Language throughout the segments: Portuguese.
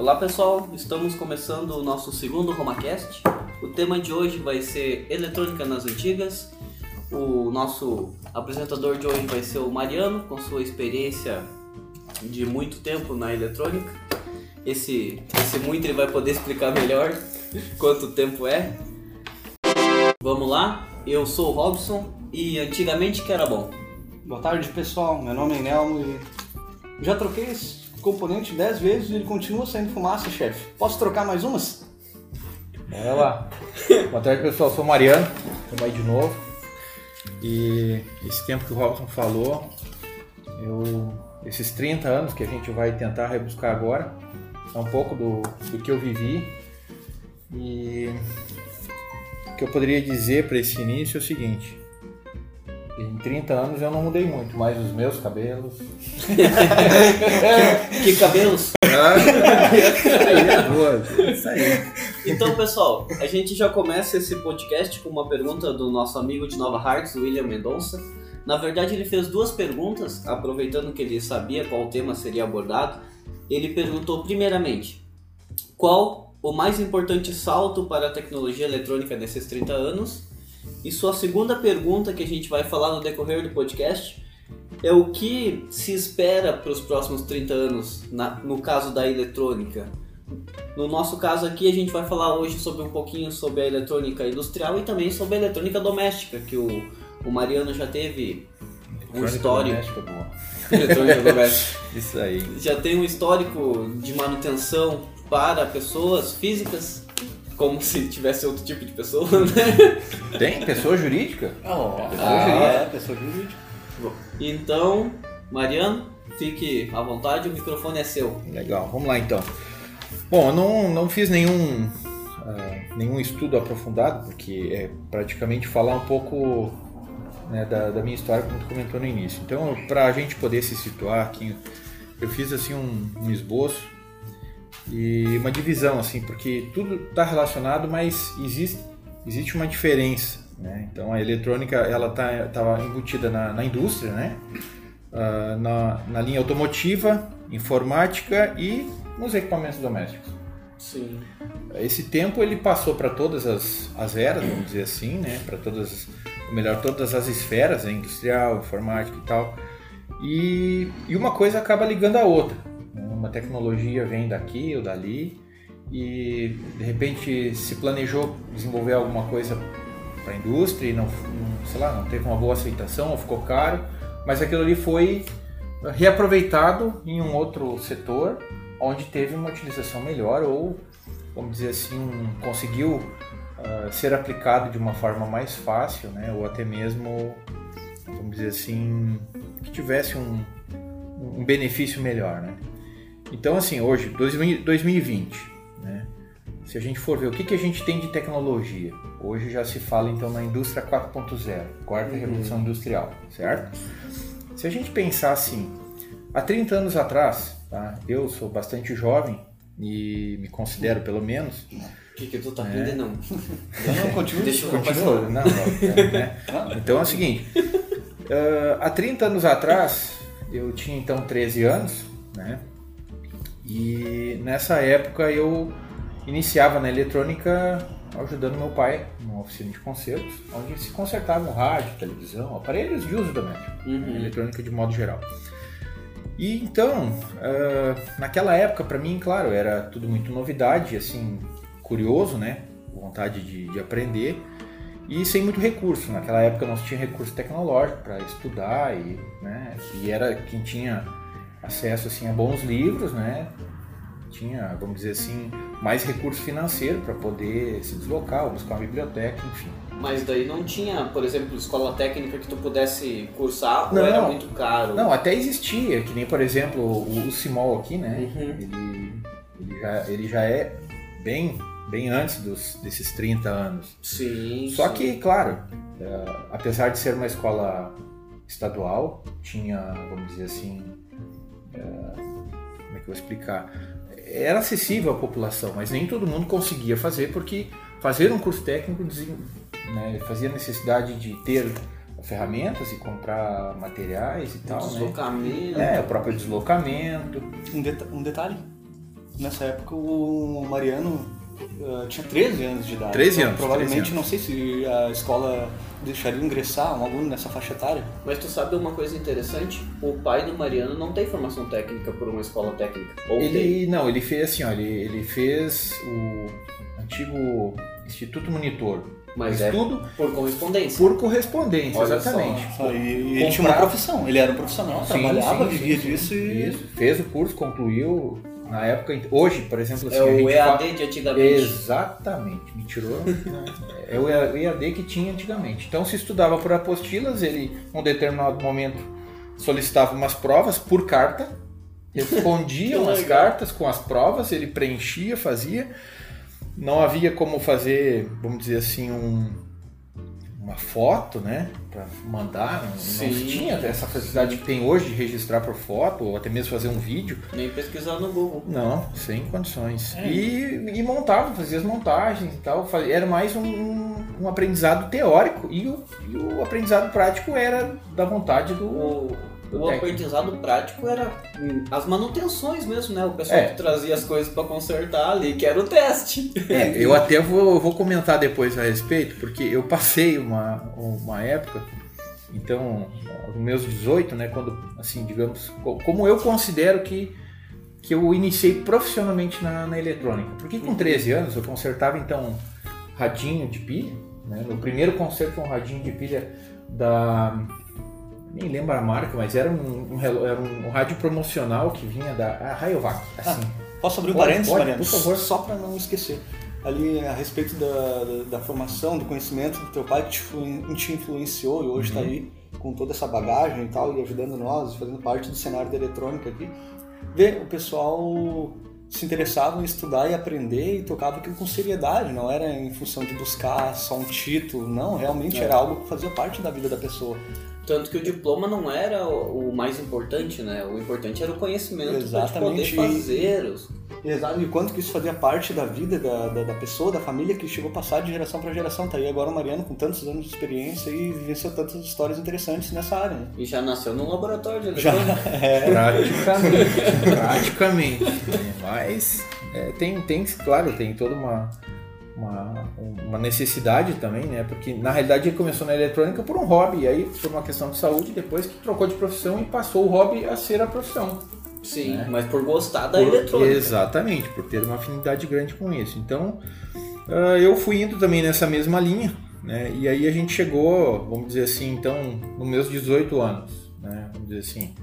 Olá pessoal, estamos começando o nosso segundo RomaCast. O tema de hoje vai ser eletrônica nas antigas. O nosso apresentador de hoje vai ser o Mariano, com sua experiência de muito tempo na eletrônica. Esse, esse muito ele vai poder explicar melhor quanto tempo é. Vamos lá, eu sou o Robson e antigamente que era bom. Boa tarde pessoal, meu nome é Nelmo e já troquei componente 10 vezes e ele continua saindo fumaça, chefe. Posso trocar mais umas? Bora lá. Boa tarde pessoal, sou o Mariano, estamos aí de novo. E esse tempo que o Robson falou, eu, esses 30 anos que a gente vai tentar rebuscar agora, é um pouco do, do que eu vivi. E o que eu poderia dizer para esse início é o seguinte: em 30 anos eu não mudei muito, mas os meus cabelos. que cabelos? é Isso aí. Então, pessoal, a gente já começa esse podcast com uma pergunta do nosso amigo de Nova Hartz, William Mendonça. Na verdade, ele fez duas perguntas, aproveitando que ele sabia qual tema seria abordado. Ele perguntou, primeiramente, qual o mais importante salto para a tecnologia eletrônica nesses 30 anos? E sua segunda pergunta, que a gente vai falar no decorrer do podcast, é o que se espera para os próximos 30 anos na, no caso da eletrônica. No nosso caso aqui, a gente vai falar hoje sobre um pouquinho sobre a eletrônica industrial e também sobre a eletrônica doméstica, que o, o Mariano já teve um histórico. Eletrônica doméstica. Isso aí. Já tem um histórico de manutenção para pessoas físicas, como se tivesse outro tipo de pessoa, né? Tem pessoa jurídica? Oh, Pessoa jurídica. é, pessoa jurídica. Então, Mariano, fique à vontade, o microfone é seu. Legal, vamos lá então. Bom, eu não, não fiz nenhum, ah, nenhum estudo aprofundado, porque é praticamente falar um pouco né, da, da minha história, como tu comentou no início. Então, para a gente poder se situar aqui, eu fiz assim um, um esboço e uma divisão, assim, porque tudo está relacionado, mas existe, existe uma diferença. Né? Então, a eletrônica ela está tava embutida na, na indústria, né? Ah, na, na linha automotiva, informática e nos equipamentos domésticos. Sim. Esse tempo ele passou para todas as, as eras, vamos dizer assim, né? Para todas, ou melhor, todas as esferas, né? industrial, informática e tal. E, e uma coisa acaba ligando a outra. Uma tecnologia vem daqui ou dali e de repente se planejou desenvolver alguma coisa para a indústria e não, sei lá, não teve uma boa aceitação ou ficou caro, mas aquilo ali foi reaproveitado em um outro setor onde teve uma utilização melhor ou, vamos dizer assim, conseguiu ah, ser aplicado de uma forma mais fácil, né? Ou até mesmo, vamos dizer assim, que tivesse um, um benefício melhor, né? Então, assim, hoje, 2000 2020, né? Se a gente for ver o que, que a gente tem de tecnologia, hoje já se fala então na indústria 4.0, quarta revolução industrial, certo? Se a gente pensar assim, há 30 anos atrás, tá? eu sou bastante jovem e me considero pelo menos. O que, que tu tá aprendendo? Não. Não, não, continua. Deixa eu Continua? Não, não, é, né? Então é o seguinte, ah, há 30 anos atrás, eu tinha então 13 anos, né? E nessa época eu iniciava na eletrônica ajudando meu pai numa oficina de concertos, onde se consertavam rádio, televisão, aparelhos de uso doméstico, Uhum. eletrônica de modo geral. E então, ah, naquela época, para mim, claro, era tudo muito novidade, assim, curioso, né? Vontade de, de aprender e sem muito recurso. Naquela época não se tinha recurso tecnológico para estudar e, né? E era quem tinha acesso assim a bons livros, né? Tinha, vamos dizer assim, mais recurso financeiro para poder se deslocar, buscar uma biblioteca, enfim. Mas daí não tinha, por exemplo, escola técnica que tu pudesse cursar Não. ou era muito caro? Não, até existia, que nem por exemplo o, o Simol aqui, né? Uhum. Ele, ele, já, ele já é bem, bem antes dos, desses 30 anos. Sim. Só sim. que, claro, é, apesar de ser uma escola estadual, tinha, vamos dizer assim, como é que eu vou explicar? Era acessível à população, mas nem todo mundo conseguia fazer, porque fazer um curso técnico né, fazia necessidade de ter ferramentas e comprar materiais e tal, né? Deslocamento. É, o próprio deslocamento. Um, deta- um detalhe. nessa época o Mariano uh, tinha 13 anos de idade. 13 Então, anos, Provavelmente, 13 anos. não sei se a escola deixaria ingressar um aluno nessa faixa etária. Mas tu sabe uma coisa interessante? O pai do Mariano não tem formação técnica por uma escola técnica. Ou tem. Ele não, ele fez assim, ó, ele, ele fez o antigo Instituto Monitor. Mas é Estudo por correspondência. por correspondência, Olha exatamente. Só, e e ele tinha uma profissão, ele era um profissional, Sim, trabalhava, sim, vivia sim, disso sim. e. Isso, fez o curso, concluiu na época. Hoje, por exemplo, assim, É o EAD fala- de antigamente. Exatamente, me tirou. né? é o EAD que tinha antigamente. Então se estudava por apostilas, ele, num determinado momento, solicitava umas provas por carta, respondiam as cartas com as provas, ele preenchia, fazia. Não havia como fazer, vamos dizer assim, um- uma foto, né, para mandar. Não, não Sim. se tinha essa facilidade que tem hoje de registrar por foto ou até mesmo fazer um vídeo. Nem pesquisar no Google. Não, sem condições. É. E, e montava, fazia as montagens e tal. Era mais um, um aprendizado teórico e o, e o aprendizado prático era da vontade do. O, do o técnico. aprendizado prático era as manutenções mesmo, né? O pessoal É. que trazia as coisas pra consertar ali, que era o teste. É, eu até vou, vou comentar depois a respeito, porque eu passei uma, uma época, então, aos meus 18, né, quando, assim, digamos, co- como eu considero que, que eu iniciei profissionalmente na, na eletrônica. Porque com 13 anos eu consertava, então, radinho de pilha, né, no primeiro conserto foi um radinho de pilha da... Nem lembro a marca, mas era um, um, era um, rádio promocional que vinha da a Rayovac, assim. Posso abrir um parênteses, pode, Mariano? por favor. Só para não esquecer. Ali a respeito da, da, da formação, do conhecimento do teu pai que te, te influenciou e hoje está Uhum. aí com toda essa bagagem e tal, e ajudando nós, fazendo parte do cenário da eletrônica aqui. Ver o pessoal se interessava em estudar e aprender e tocava aquilo com seriedade, não era em função de buscar só um título, não, realmente É. era algo que fazia parte da vida da pessoa. Tanto que o diploma não era o mais importante, né? O importante era o conhecimento Exatamente. pra te poder fazer. os- Exato, e quanto que isso fazia parte da vida da, da, da pessoa, da família que chegou a passar de geração para geração. Tá aí agora o Mariano com tantos anos de experiência e vivenciou tantas histórias interessantes nessa área. Né? E já nasceu num laboratório de Já eletrônica. é. Praticamente, praticamente. né? Mas é, tem, tem, claro, tem toda uma, uma, uma necessidade também, né? Porque na realidade ele começou na eletrônica por um hobby, e aí por uma questão de saúde, depois que trocou de profissão e passou o hobby a ser a profissão. Sim, né? mas por gostar da Por- eletrônica. Exatamente, por ter uma afinidade grande com isso. Então, ah, eu fui indo também nessa mesma linha, né? E aí a gente chegou, vamos dizer assim, então, nos meus 18 anos, né? Vamos dizer assim,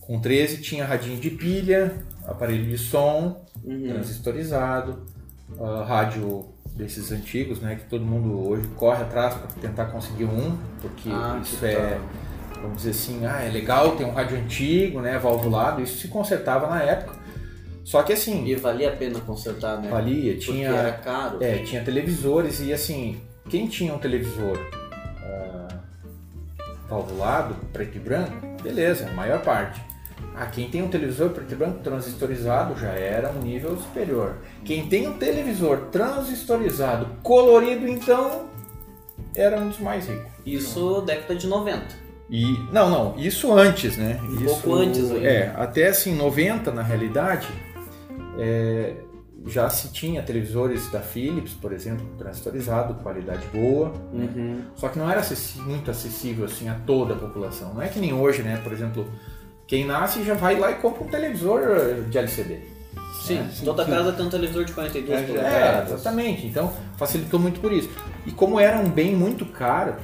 com 13 tinha radinho de pilha, aparelho de som, Uhum. transistorizado, ah, rádio desses antigos, né? Que todo mundo hoje corre atrás para tentar conseguir um, porque Ah, isso é tal. vamos dizer assim, ah, é legal ter um rádio antigo, né, valvulado, isso se consertava na época. Só que assim, E valia a pena consertar, né? valia, Porque tinha, era caro. é, tinha televisores e assim, quem tinha um televisor ah, valvulado, preto e branco, beleza, a maior parte. Ah, quem tem um televisor preto e branco transistorizado já era um nível superior. Quem tem um televisor transistorizado colorido, então, era um dos mais ricos. Isso década de 90. E não, não, isso antes, né? Um isso, pouco antes ainda. É, até assim 90 na realidade, é, já se tinha televisores da Philips, por exemplo, transistorizado, qualidade boa, Uhum. só que não era acessi- muito acessível assim a toda a população. Não é que nem hoje, né? Por exemplo, quem nasce já vai lá e compra um televisor de LCD. Sim, É, toda sim. casa tem um televisor de 42 É, polegadas. É, exatamente. Então facilitou muito por isso. E como era um bem muito caro,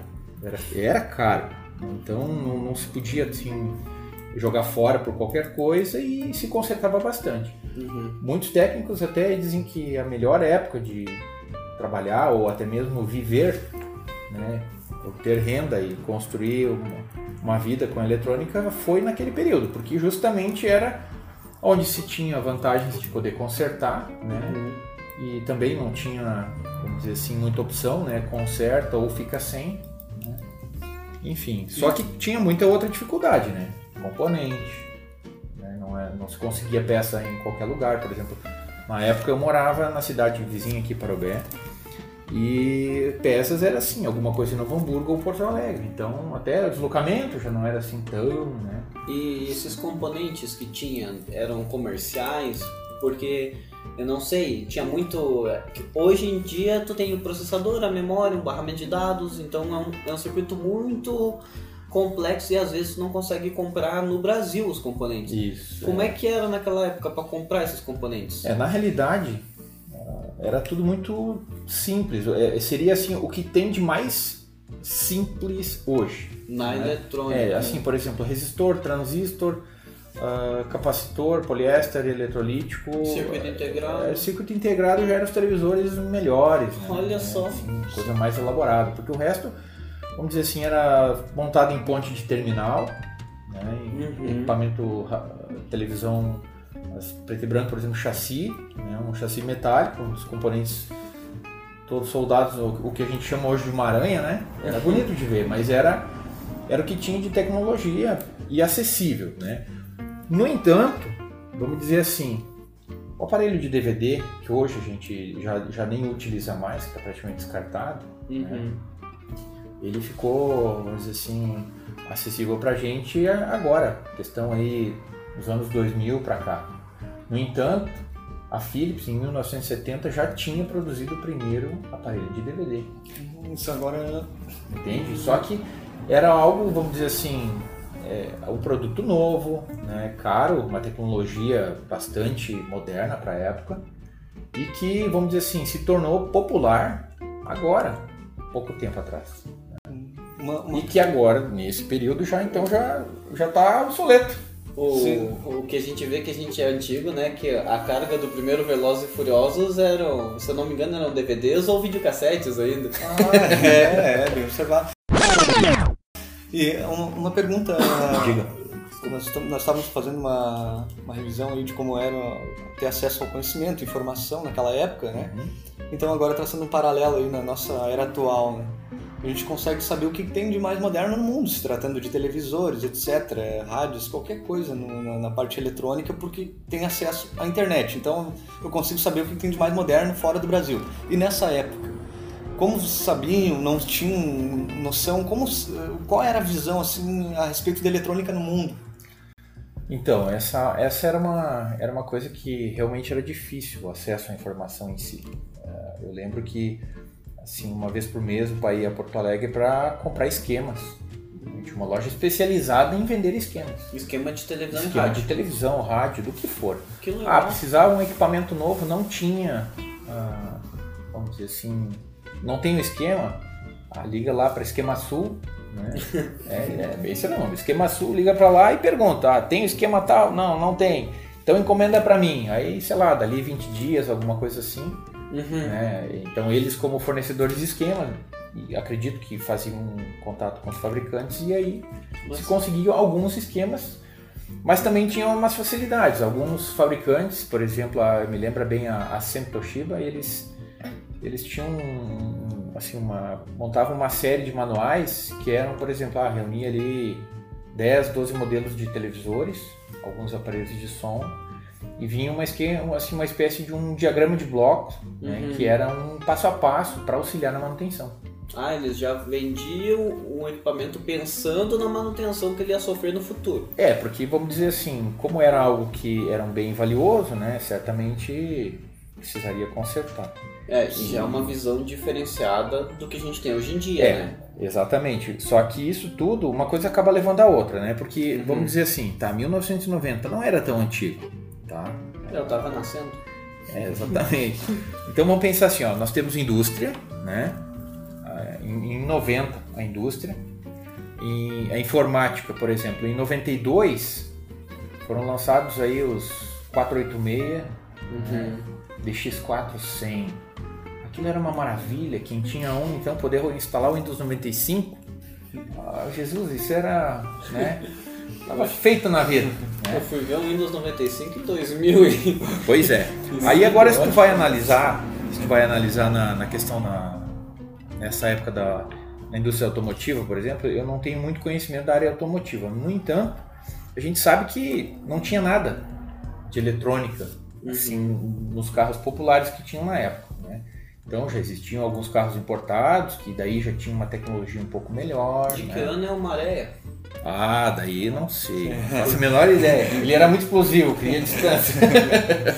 era, era caro, então não, não se podia assim jogar fora por qualquer coisa e se consertava bastante. Uhum. Muitos técnicos até dizem que a melhor época de trabalhar ou até mesmo viver, né, ou ter renda e construir uma, uma vida com a eletrônica foi naquele período, porque justamente era onde se tinha vantagens de poder consertar, né, e também não tinha, vamos dizer assim, muita opção, né? Conserta ou fica sem. Né? Enfim, só que tinha muita outra dificuldade, né? Componente, né? Não, é, não se conseguia peça em qualquer lugar, por exemplo. Na época eu morava na cidade vizinha aqui, Parobé, e peças era assim, alguma coisa em Novo Hamburgo ou Porto Alegre. Então até o deslocamento já não era assim tão, né? E esses componentes que tinha eram comerciais? Porque eu não sei, tinha muito. Hoje em dia tu tem o processador, a memória, o barramento de dados, então é um, é um circuito muito complexo e às vezes tu não consegue comprar no Brasil os componentes. Isso. Como é que era naquela época para comprar esses componentes? É, na realidade, era tudo muito simples. É, seria assim, o que tem de mais simples hoje. Na né? eletrônica. É, assim, por exemplo, resistor, transistor, uh, capacitor, poliéster, eletrolítico. Circuito integrado. É, circuito integrado já eram os televisores melhores. Né? Olha É, só. assim, coisa mais elaborada. Porque o resto, vamos dizer assim, era montado em ponte de terminal, né? Uhum. equipamento, televisão as preto e branco, por exemplo, chassi, né? um chassi metálico, os componentes todos soldados, o que a gente chama hoje de uma aranha, né? Era bonito de ver, mas era, era o que tinha de tecnologia e acessível, né? No entanto, vamos dizer assim, o aparelho de DVD, que hoje a gente já, já nem utiliza mais, que está praticamente descartado, Uhum. ele ficou, vamos dizer assim, acessível pra gente agora, questão aí dos anos 2000 para cá. No entanto, a Philips em 1970 já tinha produzido o primeiro aparelho de DVD, Isso agora entende? Só que era algo, vamos dizer assim, é, um produto novo, né, caro, uma tecnologia bastante moderna para a época e que, vamos dizer assim, se tornou popular agora, pouco tempo atrás. uma, uma E que agora, nesse período, já então já já está obsoleto. O, Sim. o que a gente vê que a gente é antigo, né? Que a carga do primeiro Velozes e Furiosos eram, se eu não me engano, eram DVDs ou videocassetes ainda. Ah, é, é, bem observado. E uma, uma pergunta. Diga. Nós, nós estávamos fazendo uma, uma revisão aí de como era ter acesso ao conhecimento, informação naquela época, né? Então agora traçando um paralelo aí na nossa era atual, né? A gente consegue saber o que tem de mais moderno no mundo, se tratando de televisores, etc., é, rádios, qualquer coisa no- na, na parte eletrônica, porque tem acesso à internet. Então eu consigo saber o que tem de mais moderno fora do Brasil. E nessa época, como sabiam, não tinham noção, como, qual era a visão assim a respeito da eletrônica no mundo? Então, essa, essa era, uma, era uma coisa que realmente era difícil, o acesso à informação em si. Eh, Eu lembro que, assim, uma vez por mês pai ia a Porto Alegre para comprar esquemas. Tinha uma loja especializada em vender esquemas. Esquema de televisão Esquema rádio. de televisão, rádio, do que for. Que. Ah, precisava um equipamento novo, não tinha, ah, vamos dizer assim, não tem o esquema, ah, liga lá para Esquema Sul, né? é, é, esse é o nome, Esquema Sul, liga para lá e pergunta, ah, tem o esquema tal? Não, não tem. Então encomenda para mim, aí sei lá, dali 20 dias, alguma coisa assim, Uhum. né? Então eles como fornecedores de esquema, acredito que faziam um contato com os fabricantes e aí Mas- se conseguiam alguns esquemas, mas também tinham umas facilidades. Alguns fabricantes, por exemplo, a, me lembra bem a, a Sempre Toshiba, eles eles tinham um, assim uma montavam uma série de manuais que eram, por exemplo, ah, reunia ali 10, 12 modelos de televisores, alguns aparelhos de som e vinha uma, assim, uma espécie de um diagrama de blocos, né, Uhum. que era um passo a passo para auxiliar na manutenção. Ah, eles já vendiam um equipamento pensando na manutenção que ele ia sofrer no futuro. É, porque vamos dizer assim, como era algo que era um bem valioso, né, certamente precisaria consertar. É, e já é uma visão diferenciada do que a gente tem hoje em dia, É, né? exatamente. Só que isso tudo, uma coisa acaba levando a outra, né? Porque, Uhum. vamos dizer assim, tá, 1990 não era tão antigo, tá? Eu tava nascendo. É, exatamente. então vamos pensar assim, ó, nós temos indústria, né? Ah, Em, em 90 a indústria, em, a informática, por exemplo, em 92 foram lançados aí os 486, Uhum. DX4 100. Aquilo era uma maravilha, quem tinha um então poder instalar o Windows 95. Ah, Jesus, isso era, né? Tava feito na vida. Eu Né? fui ver o Windows 95 em 2000 e... Pois é. Aí agora se tu vai analisar, se tu vai analisar na, na questão na, nessa época da, da indústria automotiva, por exemplo, eu não tenho muito conhecimento da área automotiva. No entanto, a gente sabe que não tinha nada de eletrônica assim, nos carros populares que tinham na época. Né? Então já existiam alguns carros importados que daí já tinham uma tecnologia um pouco melhor. De né? que ano é o Maré? Ah, daí não sei. Não faço a menor ideia. Ele era muito explosivo, queria distância.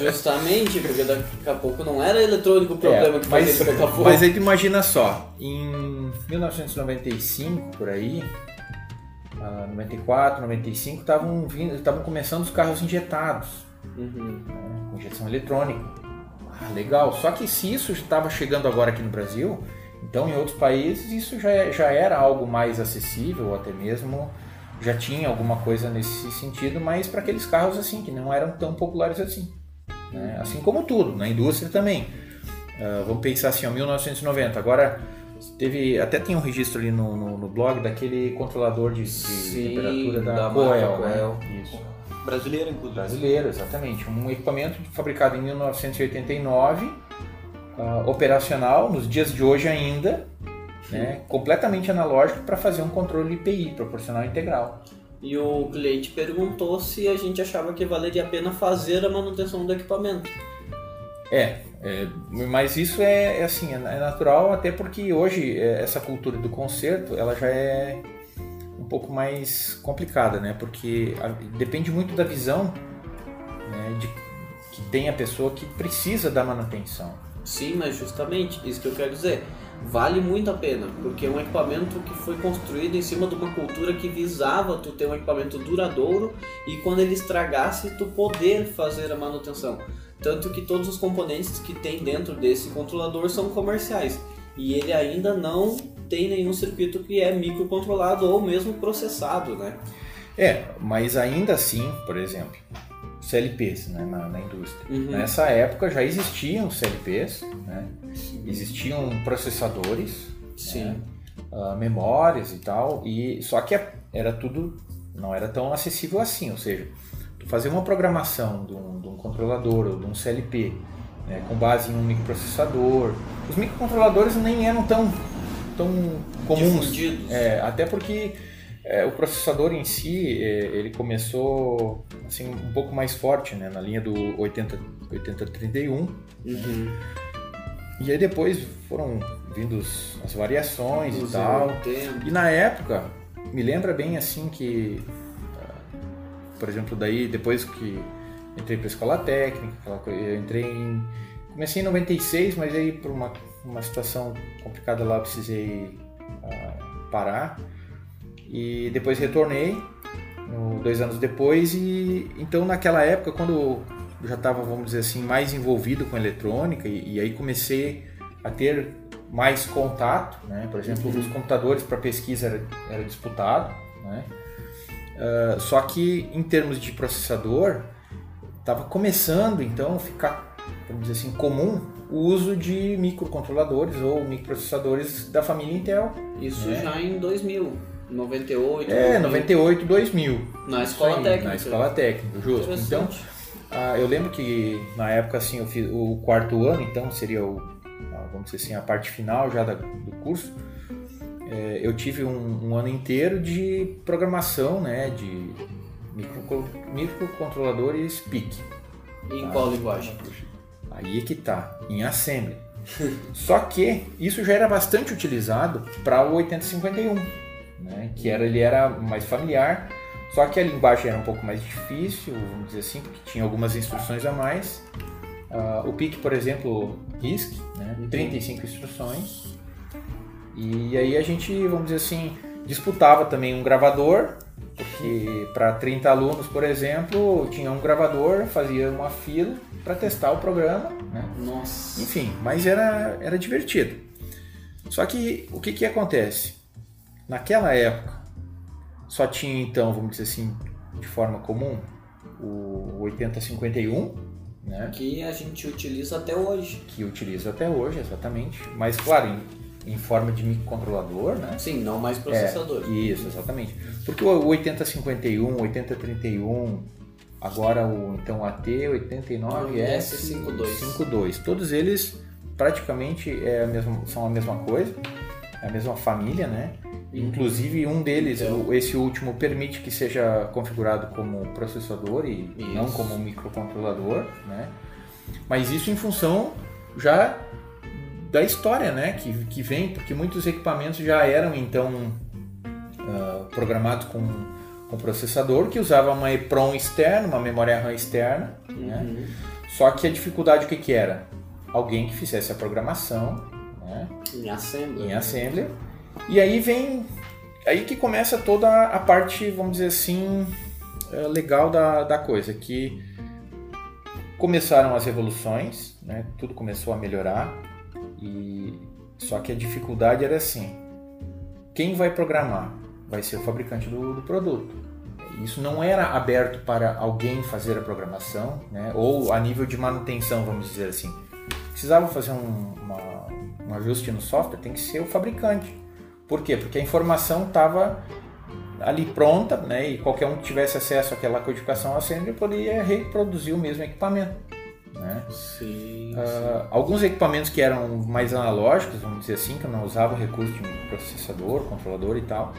Justamente, porque daqui a pouco não era eletrônico o problema É, que mas, fazia ele pegar fogo. mas aí tu imagina só, em 1995, por aí, ah, 94, 95, estavam vindo, estavam começando os carros injetados, Uhum. né, com injeção eletrônica. Ah, legal. Só que se isso estava chegando agora aqui no Brasil, então em outros países isso já, já era algo mais acessível, até mesmo já tinha alguma coisa nesse sentido, mas para aqueles carros assim, que não eram tão populares assim. né? Assim como tudo, na indústria também. Ah, vamos pensar assim, ó, 1990. Agora teve até tem um registro ali no, no, no blog daquele controlador de, de Sim, temperatura da, da Coel, marca né? Coel. Isso. Brasileiro, inclusive. Brasileiro, exatamente. Um equipamento fabricado em 1989, ah, operacional nos dias de hoje ainda, né, completamente analógico para fazer um controle IPI, proporcional integral. E o cliente perguntou se a gente achava que valeria a pena fazer a manutenção do equipamento. É, é, mas isso é, é assim, é é natural até porque hoje é, essa cultura do conserto ela já é um pouco mais complicada, né? Porque a- depende muito da visão né, de, que tem a pessoa que precisa da manutenção. Sim, mas justamente, isso que eu quero dizer. Vale muito a pena, porque é um equipamento que foi construído em cima de uma cultura que visava tu ter um equipamento duradouro e quando ele estragasse, tu poder fazer a manutenção. Tanto que todos os componentes que tem dentro desse controlador são comerciais. E ele ainda não tem nenhum circuito que é microcontrolado ou mesmo processado, né? É, mas ainda assim, por exemplo, CLPs né, na, na indústria. Uhum. Nessa época já existiam CLPs, né, existiam processadores, Sim. né, ah, memórias e tal, e só que era tudo não era tão acessível assim, ou seja, tu fazer uma programação de um, de um controlador ou de um CLP né, com base em um microprocessador, os microcontroladores nem eram tão tão comuns, é, até porque é, o processador em si, é, ele começou assim um pouco mais forte, né, na linha do 80 8031, Uhum. e aí depois foram vindo as variações e tal. 80. E na época, me lembra bem assim que, ah, por exemplo, daí depois que entrei para escola técnica, eu entrei em. Comecei em 96, mas aí por uma, uma situação complicada lá eu precisei ah, parar. E depois retornei, no- dois anos depois, e então naquela época, quando eu já estava, vamos dizer assim, mais envolvido com eletrônica, e, e aí comecei a ter mais contato, né? Por exemplo, os computadores para pesquisa era, era disputado, né? Ah, só que em termos de processador, estava começando então ficar, vamos dizer assim, comum o uso de microcontroladores ou microprocessadores da família Intel. Isso É. já em 2000, 98. É, 2000, 98, 2000. Na escola aí, técnica. Na escola técnica, justo. Então, ah, eu lembro que na época assim eu fiz o quarto ano, então seria o, ah, vamos dizer assim, a parte final já da- do curso. É, eu tive um, um ano inteiro de programação, né, de micro, microcontroladores PIC. E em qual linguagem? Aí é que tá, em assembly. Só que isso já era bastante utilizado para o 8051, né? que era, ele era mais familiar, só que a linguagem era um pouco mais difícil, vamos dizer assim, porque tinha algumas instruções a mais. Ah, o PIC, por exemplo, RISC, né? 35 instruções. E aí a gente, vamos dizer assim, disputava também um gravador, porque para 30 alunos, por exemplo, tinha um gravador, fazia uma fila para testar o programa, né? Nossa. Enfim, mas era, era divertido. Só que o que, que acontece? Naquela época, só tinha então, vamos dizer assim, de forma comum, o 8051, né? Que a gente utiliza até hoje. que utilizo até hoje, exatamente. Mas, claro, em, em forma de microcontrolador, né? Sim, não mais processador. É, isso, exatamente. Porque o 8051, 8031, agora o então AT 89S52, 52, todos eles praticamente é a mesma, são a mesma coisa, é a mesma família, né? Inclusive um deles, Então. esse último, permite que seja configurado como processador e Isso. não como microcontrolador, né? Mas isso em função já da história, né? Que, que vem, porque muitos equipamentos já eram então ah, programados com, com processador que usava uma EEPROM externa, uma memória RAM externa. Né? Uhum. Só que a dificuldade o que, que era? Alguém que fizesse a programação né? Em Assembly. em Assembly. E aí vem. Aí que começa toda a parte, vamos dizer assim, eh, legal da, da coisa, que começaram as revoluções, né? tudo começou a melhorar, e só que a dificuldade era assim: quem vai programar? Vai ser o fabricante do, do produto. Isso não era aberto para alguém fazer a programação, né? ou a nível de manutenção, vamos dizer assim. Precisava fazer um, uma, um ajuste no software, tem que ser o fabricante. Por quê? Porque a informação estava ali pronta, né? E qualquer um que tivesse acesso àquela codificação Assembly poderia reproduzir o mesmo equipamento. Né? Sim. Ah, alguns equipamentos que eram mais analógicos, vamos dizer assim, que não usavam recurso de processador, controlador e tal,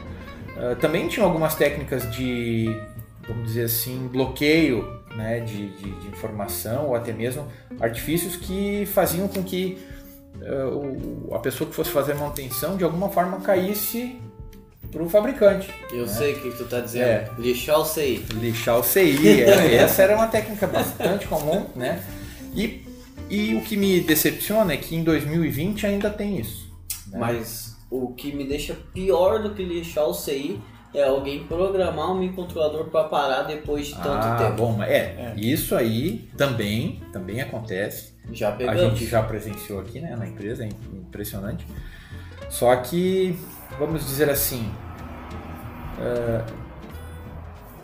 ah, também tinham algumas técnicas de, vamos dizer assim, bloqueio né, de, de, de informação ou até mesmo artifícios que faziam com que a pessoa que fosse fazer manutenção de alguma forma caísse para o fabricante. Eu né? sei o que tu tá dizendo. É. Lixar o CI. lixar o CI. é, Essa era uma técnica bastante comum, né? E, e o que me decepciona é que em 2020 ainda tem isso. né? Mas o que me deixa pior do que lixar o CI é alguém programar um microcontrolador para parar depois de tanto ah, tempo. bom, mas é, isso aí também, também acontece. Já A pegamos. gente já presenciou aqui, né, na empresa, é impressionante. Só que, vamos dizer assim, é,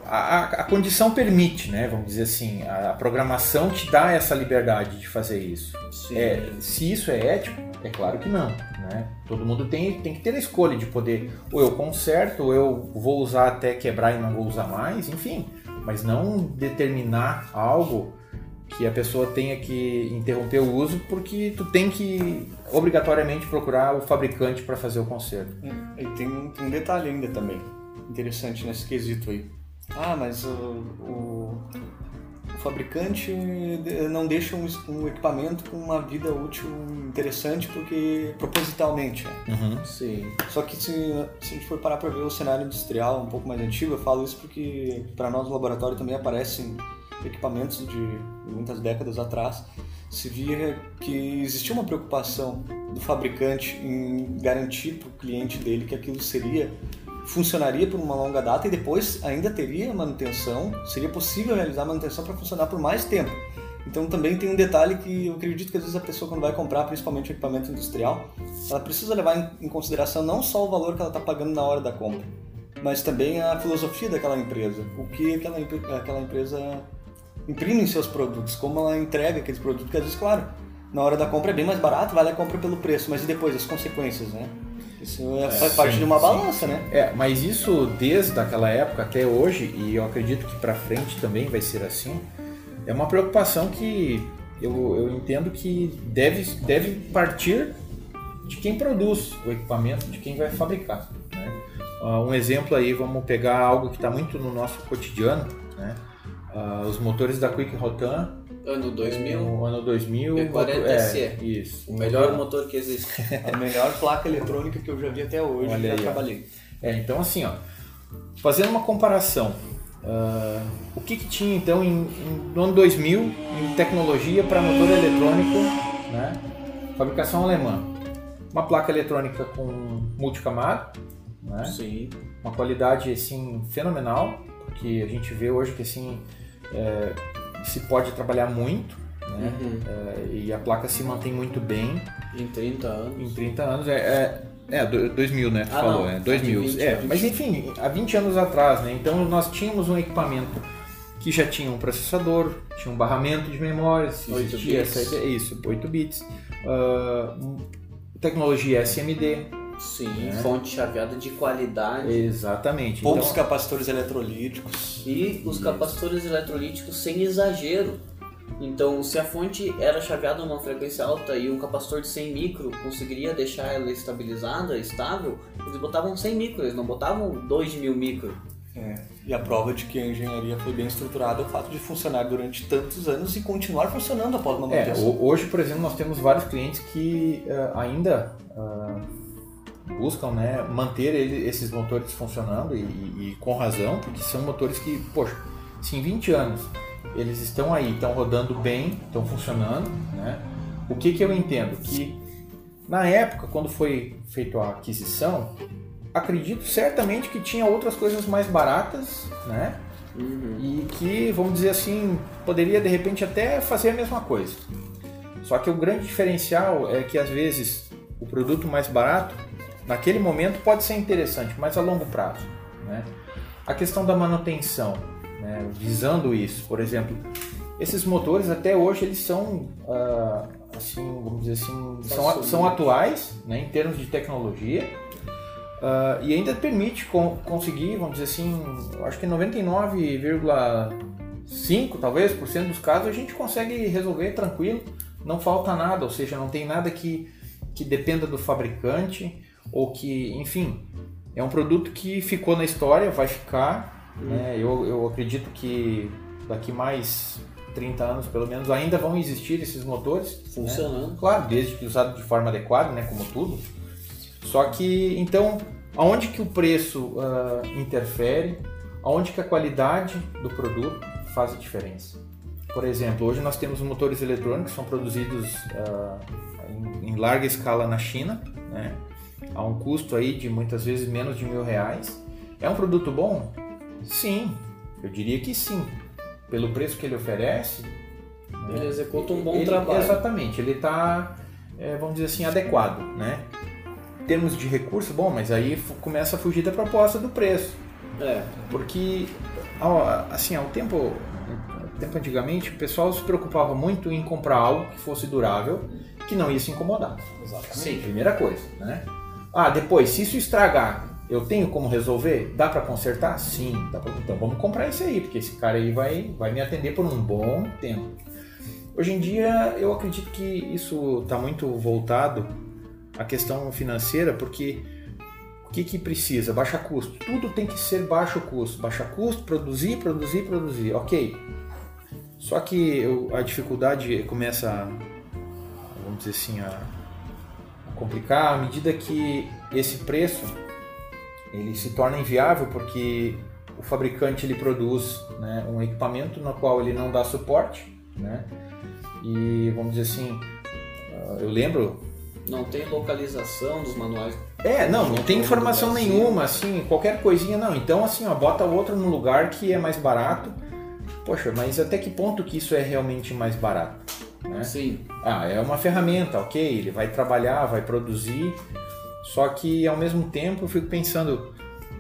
a, a- a condição permite, né, vamos dizer assim, a, a programação te dá essa liberdade de fazer isso. Sim. É, se isso é ético, é claro que não. Né? Todo mundo tem, tem que ter a escolha de poder, ou eu conserto, ou eu vou usar até quebrar e não vou usar mais, enfim. Mas não determinar algo que a pessoa tenha que interromper o uso porque tu tem que obrigatoriamente procurar o fabricante para fazer o conserto. E tem um, tem um detalhe ainda também, interessante nesse quesito aí. Ah, mas o, o, o fabricante não deixa um, um equipamento com uma vida útil interessante porque propositalmente. né? Sim. Só que se, se a gente for parar para ver o cenário industrial um pouco mais antigo, eu falo isso porque para nós no laboratório também aparecem equipamentos de muitas décadas atrás. Se via que existia uma preocupação do fabricante em garantir para o cliente dele que aquilo seria funcionaria por uma longa data e depois ainda teria manutenção, seria possível realizar manutenção para funcionar por mais tempo. Então também tem um detalhe que eu acredito que às vezes a pessoa quando vai comprar, principalmente equipamento industrial, ela precisa levar em- consideração não só o valor que ela está pagando na hora da compra, mas também a filosofia daquela empresa, o que aquela, aquela empresa imprime em seus produtos, como ela entrega aqueles produtos, porque às vezes, claro, na hora da compra é bem mais barato, vale a compra pelo preço, mas e depois as consequências, né? Isso é, faz parte sim, de uma sim, balança, né? É, mas isso desde aquela época até hoje, e eu acredito que para frente também vai ser assim, é uma preocupação que eu, eu entendo que deve, deve partir de quem produz o equipamento, de quem vai fabricar. né? Ah, um exemplo aí, vamos pegar algo que está muito no nosso cotidiano, né? Ah, os motores da Quick Rotan Ano 2000, no ano 2000. P40 é, isso. o melhor motor que existe. A melhor placa eletrônica que eu já vi até hoje, Olha já aí, ó. trabalhei. É, então assim, ó, fazendo uma comparação, ah, o que, que tinha então em, em- no ano 2000 em tecnologia para motor eletrônico, né? Fabricação alemã. Uma placa eletrônica com multicamada, né? Sim. Uma qualidade assim fenomenal, porque a gente vê hoje que assim é, se pode trabalhar muito, né? Uhum. É, e a placa se mantém muito bem Em 30 anos. em 30 anos. É, é, é do- 2000, né? Tu Ah, falou, não. é 2000. De 20, é, 20. mas enfim, há 20 anos atrás, né? Então nós tínhamos um equipamento que já tinha um processador, tinha um barramento de memória, se 8 existia bits. essa isso, 8 bits, um- tecnologia SMD, Sim. É. Fonte chaveada de qualidade. exatamente. Poucos Então, capacitores eletrolíticos. E os capacitores eletrolíticos sem exagero. Então, se a fonte era chaveada numa frequência alta e um capacitor de 100 micro conseguiria deixar ela estabilizada, estável, eles botavam 100 micro, eles não botavam 2 mil micro. É, e a prova de que a engenharia foi bem estruturada é o fato de funcionar durante tantos anos e continuar funcionando após uma é, manutenção. ho- hoje, por exemplo, nós temos vários clientes que ah, ainda ah, buscam né, manter ele, esses motores funcionando e, e, com razão, porque são motores que, poxa, se em 20 anos eles estão aí, estão rodando bem, estão funcionando, né? O que, que eu entendo? Que na época, quando foi feita a aquisição, acredito certamente que tinha outras coisas mais baratas, né? Uhum. E que, vamos dizer assim, poderia de repente até fazer a mesma coisa. Só que o grande diferencial é que às vezes o produto mais barato, naquele momento, pode ser interessante, mas a longo prazo. Né? A questão da manutenção, né? visando isso, por exemplo, esses motores até hoje eles são uh, assim, vamos dizer assim, são, são atuais né, em termos de tecnologia uh, e ainda permite conseguir, vamos dizer assim, acho que 99,5 talvez por cento dos casos a gente consegue resolver tranquilo, não falta nada, ou seja, não tem nada que, que dependa do fabricante ou que, enfim, é um produto que ficou na história, vai ficar. Hum. Né? Eu, eu acredito que daqui mais 30 anos pelo menos, ainda vão existir esses motores. Né? Funcionando. Né? Claro, desde que usado de forma adequada, né, como tudo. Só que, então, aonde que o preço uh, interfere, aonde que a qualidade do produto faz a diferença. Por exemplo, hoje nós temos motores eletrônicos que são produzidos uh, em, em, larga escala na China, né? A um custo aí de muitas vezes menos de mil reais. É um produto bom? Sim, eu diria que sim pelo preço que ele oferece. Ele né? executa um bom ele, trabalho. Exatamente, ele está, é, vamos dizer assim, adequado, né? Em termos de recurso, bom, mas aí começa a fugir da proposta do preço. É. Porque, assim, ao tempo, ao tempo antigamente, o pessoal se preocupava muito em comprar algo que fosse durável, que não ia se incomodar. Exatamente. Sim. Primeira coisa, né? Ah, depois, se isso estragar, eu tenho como resolver? Dá para consertar? Sim. Pra... Então vamos comprar esse aí, porque esse cara aí vai, vai me atender por um bom tempo. Hoje em dia eu acredito que isso está muito voltado à questão financeira, porque o que, que precisa? Baixa custo. Tudo tem que ser baixo custo. Baixa custo, produzir, produzir, produzir. Ok. Só que a dificuldade começa, vamos dizer assim, a complicar à medida que esse preço ele se torna inviável porque o fabricante ele produz né, um equipamento no qual ele não dá suporte, né? E vamos dizer assim, ah, eu lembro. Não tem localização dos manuais. É, não, não tem informação nenhuma, assim, qualquer coisinha não. Então assim, ó, bota o outro no lugar que é mais barato. Poxa, mas até que ponto que isso é realmente mais barato? Né? Sim. Ah, é uma ferramenta, ok? Ele vai trabalhar, vai produzir, só que ao mesmo tempo eu fico pensando,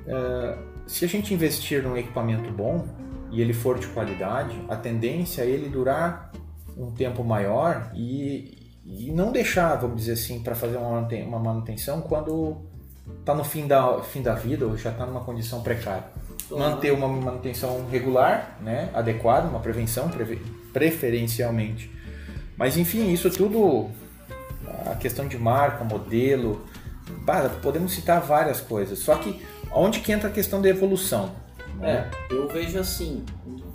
uh, se a gente investir num equipamento bom e ele for de qualidade, a tendência é ele durar um tempo maior e, e não deixar, vamos dizer assim, para fazer uma manutenção quando está no fim da, fim da vida ou já está numa condição precária. Manter uma manutenção regular, né, adequada, uma prevenção preferencialmente. Mas enfim, isso tudo, a questão de marca, modelo, podemos citar várias coisas. Só que onde que entra a questão da evolução? Né? É, eu vejo assim,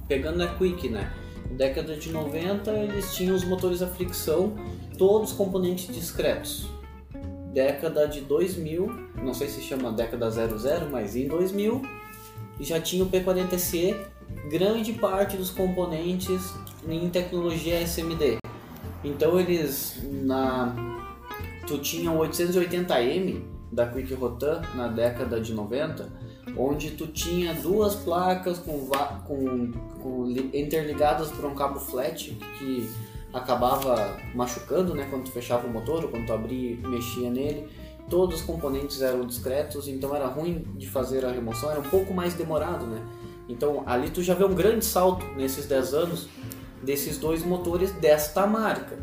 pegando a Quick, né? Década de 90 eles tinham os motores a fricção, todos componentes discretos. Década de 2000, não sei se chama década 00, mas em 2000 já tinha o P40C, grande parte dos componentes em tecnologia SMD. Então eles na tu tinha o 880M da Quick Rotan na década de 90, onde tu tinha duas placas com, com, com interligadas por um cabo flat que acabava machucando, né, quando tu fechava o motor ou quando tu abria e mexia nele. Todos os componentes eram discretos, então era ruim de fazer a remoção, era um pouco mais demorado, né? Então ali tu já vê um grande salto nesses 10 anos desses dois motores desta marca.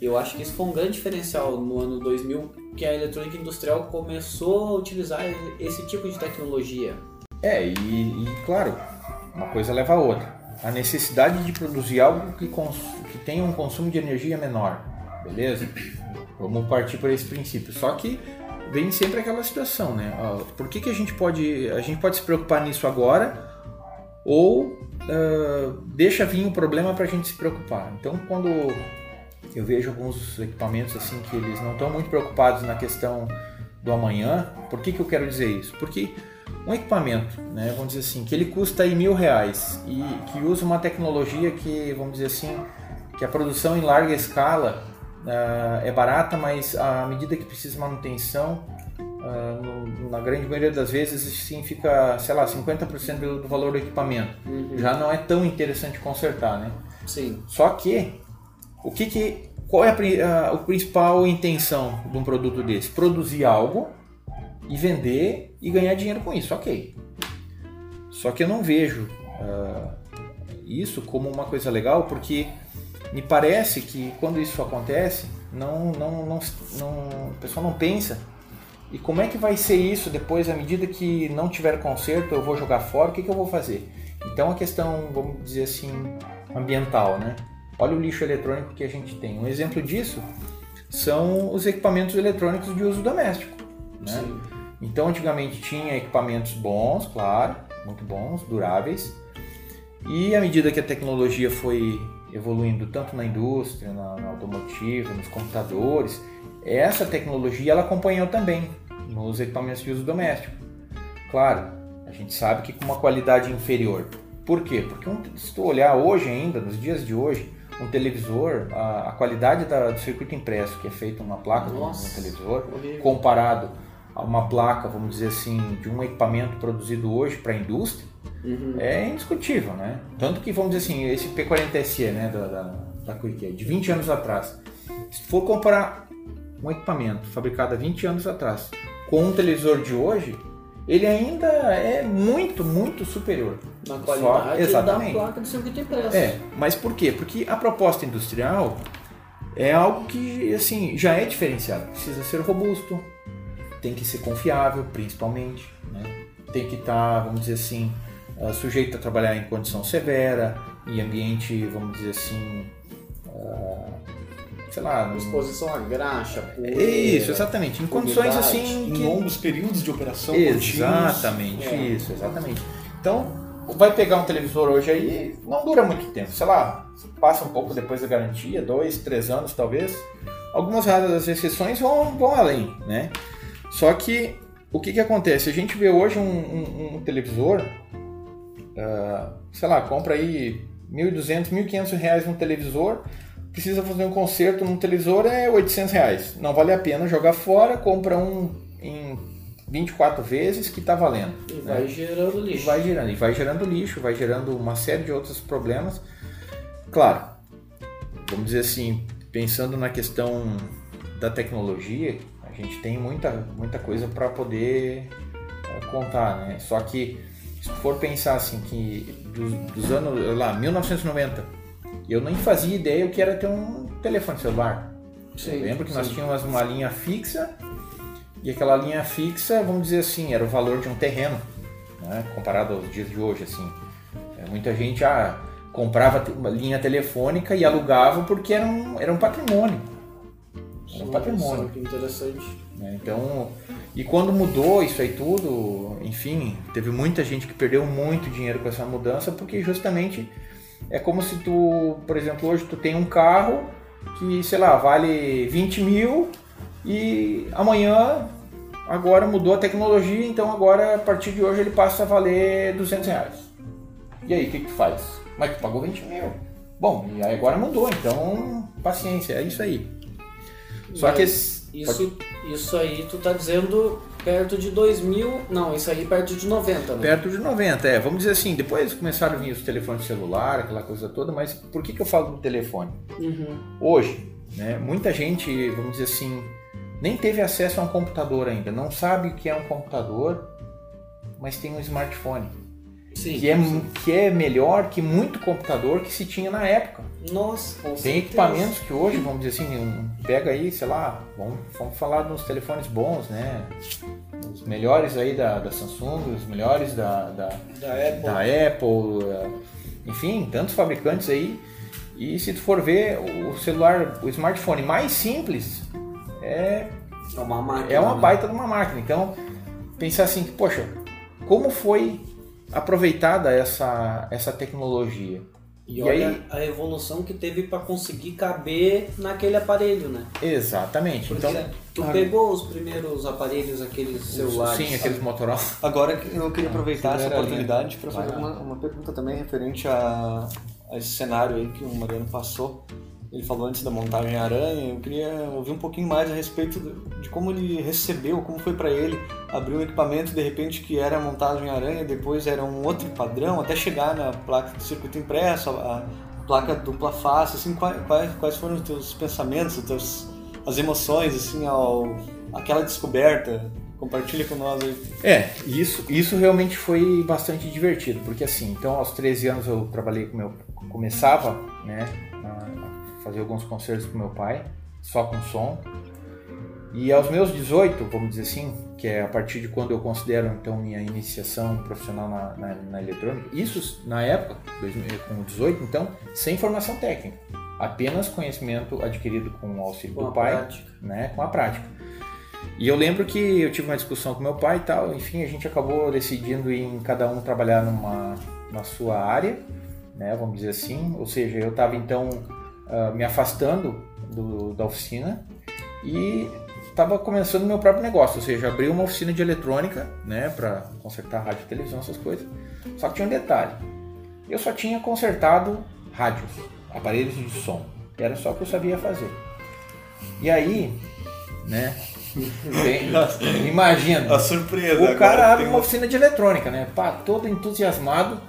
Eu acho que isso foi um grande diferencial no ano 2000, que a eletrônica industrial começou a utilizar esse tipo de tecnologia. É, e, e claro, uma coisa leva a outra. A necessidade de produzir algo que, que tenha um consumo de energia menor, beleza? Vamos partir por esse princípio. Só que vem sempre aquela situação, né? Por que, que a gente pode a gente pode se preocupar nisso agora ou uh, deixa vir um problema para a gente se preocupar? Então, quando eu vejo alguns equipamentos assim que eles não estão muito preocupados na questão do amanhã. Por que, que eu quero dizer isso? Porque um equipamento, né, vamos dizer assim, que ele custa aí mil reais e que usa uma tecnologia que, vamos dizer assim, que a produção em larga escala uh, é barata, mas à medida que precisa de manutenção, uh, no, na grande maioria das vezes, sim fica, sei lá, 50% do, do valor do equipamento. Uhum. Já não é tão interessante consertar, né? Sim. Só que, o que que, qual é a, a, a principal intenção de um produto desse? Produzir algo e vender e ganhar dinheiro com isso, ok. Só que eu não vejo uh, isso como uma coisa legal porque me parece que quando isso acontece, não, não, não, não, o pessoal não pensa. E como é que vai ser isso depois, à medida que não tiver conserto, eu vou jogar fora, o que, que eu vou fazer? Então a questão, vamos dizer assim, ambiental, né? Olha o lixo eletrônico que a gente tem. Um exemplo disso são os equipamentos eletrônicos de uso doméstico. Né? Sim. Então, antigamente tinha equipamentos bons, claro, muito bons, duráveis. E à medida que a tecnologia foi evoluindo tanto na indústria, na, na automotiva, nos computadores, essa tecnologia ela acompanhou também nos equipamentos de uso doméstico. Claro, a gente sabe que com uma qualidade inferior. Por quê? Porque se tu olhar hoje ainda, nos dias de hoje, um televisor, a, a qualidade da, do circuito impresso que é feito numa placa de um televisor, horrível. comparado uma placa, vamos dizer assim, de um equipamento produzido hoje para a indústria, uhum. é indiscutível, né? Tanto que, vamos dizer assim, esse P40SE, né, da, da, da Quick, de 20 anos atrás, se for comparar um equipamento fabricado há 20 anos atrás com um televisor de hoje, ele ainda é muito, muito superior. Na qualidade Só, exatamente. da placa de circuito impresso. É, mas por quê? Porque a proposta industrial é algo que, assim, já é diferenciado. Precisa ser robusto, tem que ser confiável, principalmente, né? tem que estar, tá, vamos dizer assim, uh, sujeito a trabalhar em condição severa, em ambiente, vamos dizer assim, uh, sei lá, exposição à graxa, poeira, isso, exatamente, em condições assim, que... em longos períodos de operação, exatamente, é. isso, exatamente. Então vai pegar um televisor hoje aí, não dura muito tempo, sei lá, passa um pouco depois da garantia, dois, três anos talvez. Algumas raras exceções vão, vão além, né? Só que o que, que acontece? A gente vê hoje um, um, um televisor, uh, sei lá, compra aí 1.200, 1.500 reais um televisor, precisa fazer um conserto num televisor é 800 reais. Não vale a pena jogar fora, compra um em 24 vezes que está valendo. E né? vai gerando lixo. E vai gerando, e vai gerando lixo, vai gerando uma série de outros problemas. Claro, vamos dizer assim, pensando na questão da tecnologia, a gente tem muita, muita coisa para poder uh, contar, né? Só que se for pensar assim que dos, dos, anos lá 1990 eu nem fazia ideia o que era ter um telefone celular. Sim, eu lembro que sim. nós tínhamos uma linha fixa e aquela linha fixa, vamos dizer assim, era o valor de um terreno, né? comparado aos dias de hoje assim. É, muita gente ah, comprava uma linha telefônica e alugava porque era um, era um patrimônio um patrimônio. Que interessante. Né? Então, e quando mudou isso aí tudo, enfim, teve muita gente que perdeu muito dinheiro com essa mudança, porque justamente é como se tu, por exemplo, hoje tu tem um carro que, sei lá, vale 20 mil e amanhã agora mudou a tecnologia, então agora a partir de hoje ele passa a valer 200 reais. E aí, o que, que tu faz? Mas tu pagou 20 mil. Bom, e aí agora mudou, então paciência, é isso aí. Só que isso, isso aí tu tá dizendo perto de 2000, não, isso aí perto de 90, né? Perto de 90, é. Vamos dizer assim, depois começaram a vir os telefones celular, aquela coisa toda, mas por que, que eu falo do telefone? Uhum. Hoje, né, muita gente, vamos dizer assim, nem teve acesso a um computador ainda, não sabe o que é um computador, mas tem um smartphone. Sim, que, é, sim. que é melhor que muito computador que se tinha na época. Nossa, Tem certeza. equipamentos que hoje, vamos dizer assim, pega aí, sei lá, vamos, vamos falar dos telefones bons, né? Os melhores aí da, da Samsung, os melhores da, da, da Apple, da Apple eh, enfim, tantos fabricantes aí. E se tu for ver o celular, o smartphone mais simples é, é uma máquina. É uma né? baita de uma máquina. Então, pensar assim, poxa, como foi aproveitada essa, essa tecnologia? E, E olha aí- a evolução que teve para conseguir caber naquele aparelho, né? Exatamente. Porque Então, tu Ah. pegou os primeiros aparelhos, aqueles celulares. sim, aqueles Motorola. Agora eu queria aproveitar aquilo essa oportunidade para fazer uma, uma pergunta também referente a, a esse cenário aí que o Mariano passou. Ele falou antes da montagem aranha. Eu queria ouvir um pouquinho mais a respeito de, como ele recebeu, como foi para ele abrir um equipamento de repente que era a montagem aranha, depois era um outro padrão, até chegar na placa de circuito impresso, a, placa dupla face. Assim, quais, quais, foram os teus pensamentos, os teus, as emoções assim ao aquela descoberta? Compartilha com nós aí. É, isso, isso realmente foi bastante divertido, porque assim, então aos 13 anos eu trabalhei com meu. começava, né, fazer alguns concertos com meu pai, só com som. E aos meus 18, vamos dizer assim, que é a partir de quando eu considero então minha iniciação profissional na, na, na eletrônica, isso na época, 2000, com 18, então, sem formação técnica, apenas conhecimento adquirido com o auxílio Com do pai prática. né, com a prática. E eu lembro que eu tive uma discussão com meu pai e tal, enfim, a gente acabou decidindo em cada um trabalhar numa na sua área, né, vamos dizer assim, ou seja, eu estava então ah, me afastando do, da oficina e estava começando meu próprio negócio, ou seja, abri uma oficina de eletrônica, né, para consertar rádio e televisão, essas coisas. Só que tinha um detalhe, eu só tinha consertado rádios, aparelhos de som, era só o que eu sabia fazer. E aí, né? Bem, imagina. surpresa. O cara abre uma oficina de eletrônica, né? Pá, todo entusiasmado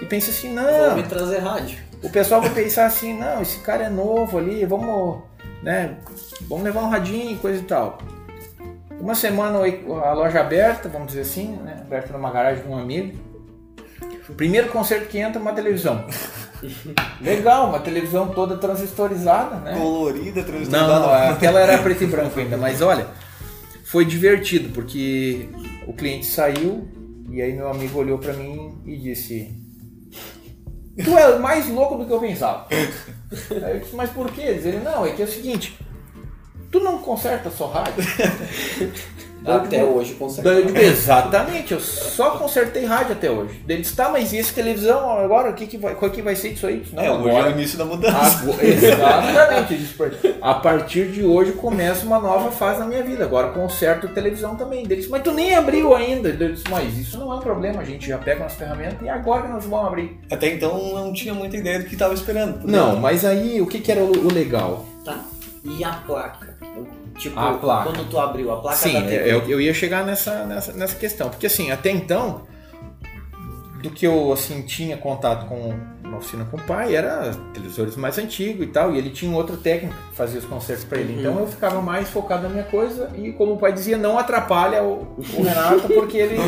e pensa assim, Vou não, me trazer rádio. O pessoal vai pensar assim, não, esse cara é novo ali, vamos, né? Vamos levar um radinho e coisa e tal. Uma semana a loja aberta, vamos dizer assim, né? Aberta numa garagem de um amigo. Primeiro concerto que entra uma televisão. Legal, uma televisão toda transistorizada, né? colorida, Não, transformada. não, aquela era preto e branco ainda, mas olha, foi divertido porque o cliente saiu e aí meu amigo olhou pra mim e disse: Tu é mais louco do que eu pensava. Aí eu disse: Mas por quê? Ele: Não, é que é o seguinte, tu não conserta só rádio? Até hoje, digo, exatamente, eu só consertei rádio até hoje. Ele disse, tá, mas e esse televisão agora? O que, que, vai, qual que vai ser disso aí? Não, É, hoje é agora o início da mudança. Exatamente. disse ele, A partir de hoje começa uma nova fase na minha vida. Agora conserto televisão também. Ele disse, mas tu nem abriu ainda. Eu disse, mas isso não é um problema. A gente já pega umas ferramentas e agora nós vamos abrir. Até então não tinha muita ideia do que estava esperando. Não, mas aí o que, que era o, o legal? Tá. E a placa? Tipo, quando tu abriu a placa Sim, da TV. eu, eu ia chegar nessa, nessa, nessa questão. Porque assim, até então, do que eu assim tinha contato com uma oficina com o pai, era televisores mais antigos e tal, e ele tinha um outro técnico que fazia os concertos para ele. Uhum. Então eu ficava mais focado na minha coisa e como o pai dizia, não atrapalha o, o Renato porque ele,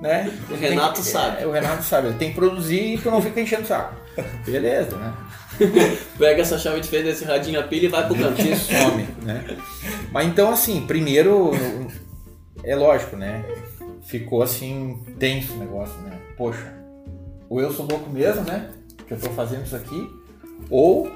né? O Renato tem sabe. é, o Renato sabe, ele tem que produzir e tu não fica enchendo o saco. Beleza, né? Pega essa chave de fenda, esse radinho a pilha e vai pro canto. que some, né? Mas então, assim, primeiro, é lógico, né? Ficou assim, tenso o negócio, né? Poxa, ou eu sou louco mesmo, né? Que eu tô fazendo isso aqui, ou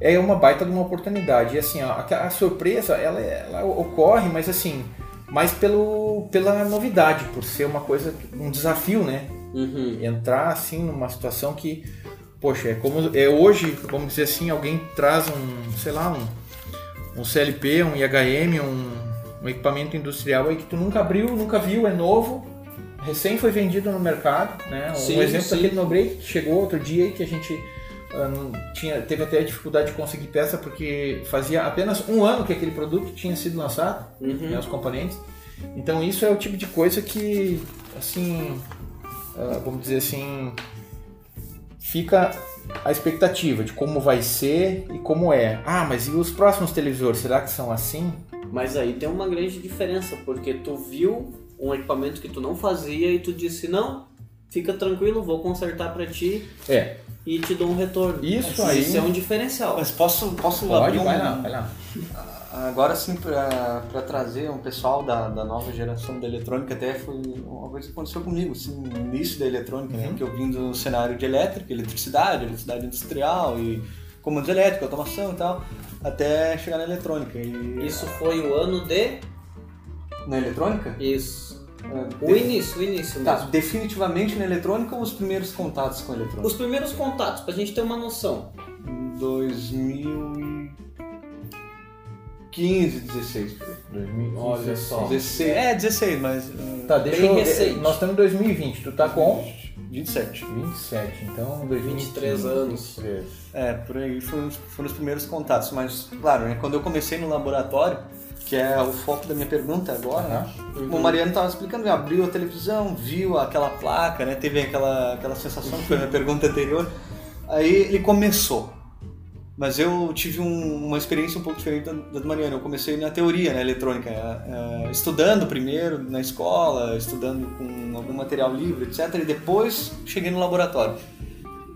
é uma baita de uma oportunidade. E assim, ó, a, a surpresa, ela, ela ocorre, mas assim, mais pelo, pela novidade, por ser uma coisa, um desafio, né? Uhum. entrar assim numa situação que, poxa, é como é hoje, vamos dizer assim, alguém traz um, sei lá, um, um CLP, um IHM, um, um equipamento industrial aí que tu nunca abriu, nunca viu, é novo, recém foi vendido no mercado, né? Um Sim, exemplo sim. daquele no break que chegou outro dia e que a gente ah, não tinha, teve até dificuldade de conseguir peça porque fazia apenas um ano que aquele produto tinha sido lançado Uhum. né, os componentes. Então isso é o tipo de coisa que, assim, ah, vamos dizer assim, fica a expectativa de como vai ser e como é. Ah, mas e os próximos televisores, será que são assim? Mas aí tem uma grande diferença, porque tu viu um equipamento que tu não fazia e tu disse, não, fica tranquilo, vou consertar pra ti É, e te dou um retorno. Isso Mas aí- Isso é um diferencial. Mas posso, posso pode, abrir um... vai lá, vai lá. Agora sim, para trazer um pessoal da, da nova geração da eletrônica, até foi uma coisa que aconteceu comigo, assim, no início da eletrônica, né? Uhum. Que eu vim do cenário de elétrica, eletricidade, eletricidade industrial e comandos elétricos, automação e tal, até chegar na eletrônica. E Isso foi o ano de... na eletrônica? Isso. O início, o início Tá, mesmo. definitivamente na eletrônica ou os primeiros contatos com a eletrônica? Os primeiros contatos, pra gente ter uma noção. 2015, 16. por aí. 2015, Olha só. 16. É, 16, mas. uh, Tá, deixa Bem eu. recente. Nós estamos em 2020, tu tá com 27. 27, então 2023 23 anos. 23. É, por aí foram, os- foram os primeiros contatos. Mas, claro, né, quando eu comecei no laboratório, que é o foco da minha pergunta agora, né? O Mariano estava explicando, abriu a televisão, viu aquela placa, né? Teve aquela, aquela sensação que foi na pergunta anterior. Aí ele começou. Mas eu tive um- uma experiência um pouco diferente da, da do Mariano. Eu comecei na teoria, na eletrônica, é, é, estudando primeiro na escola, estudando com algum material livre, etc. E depois cheguei no laboratório.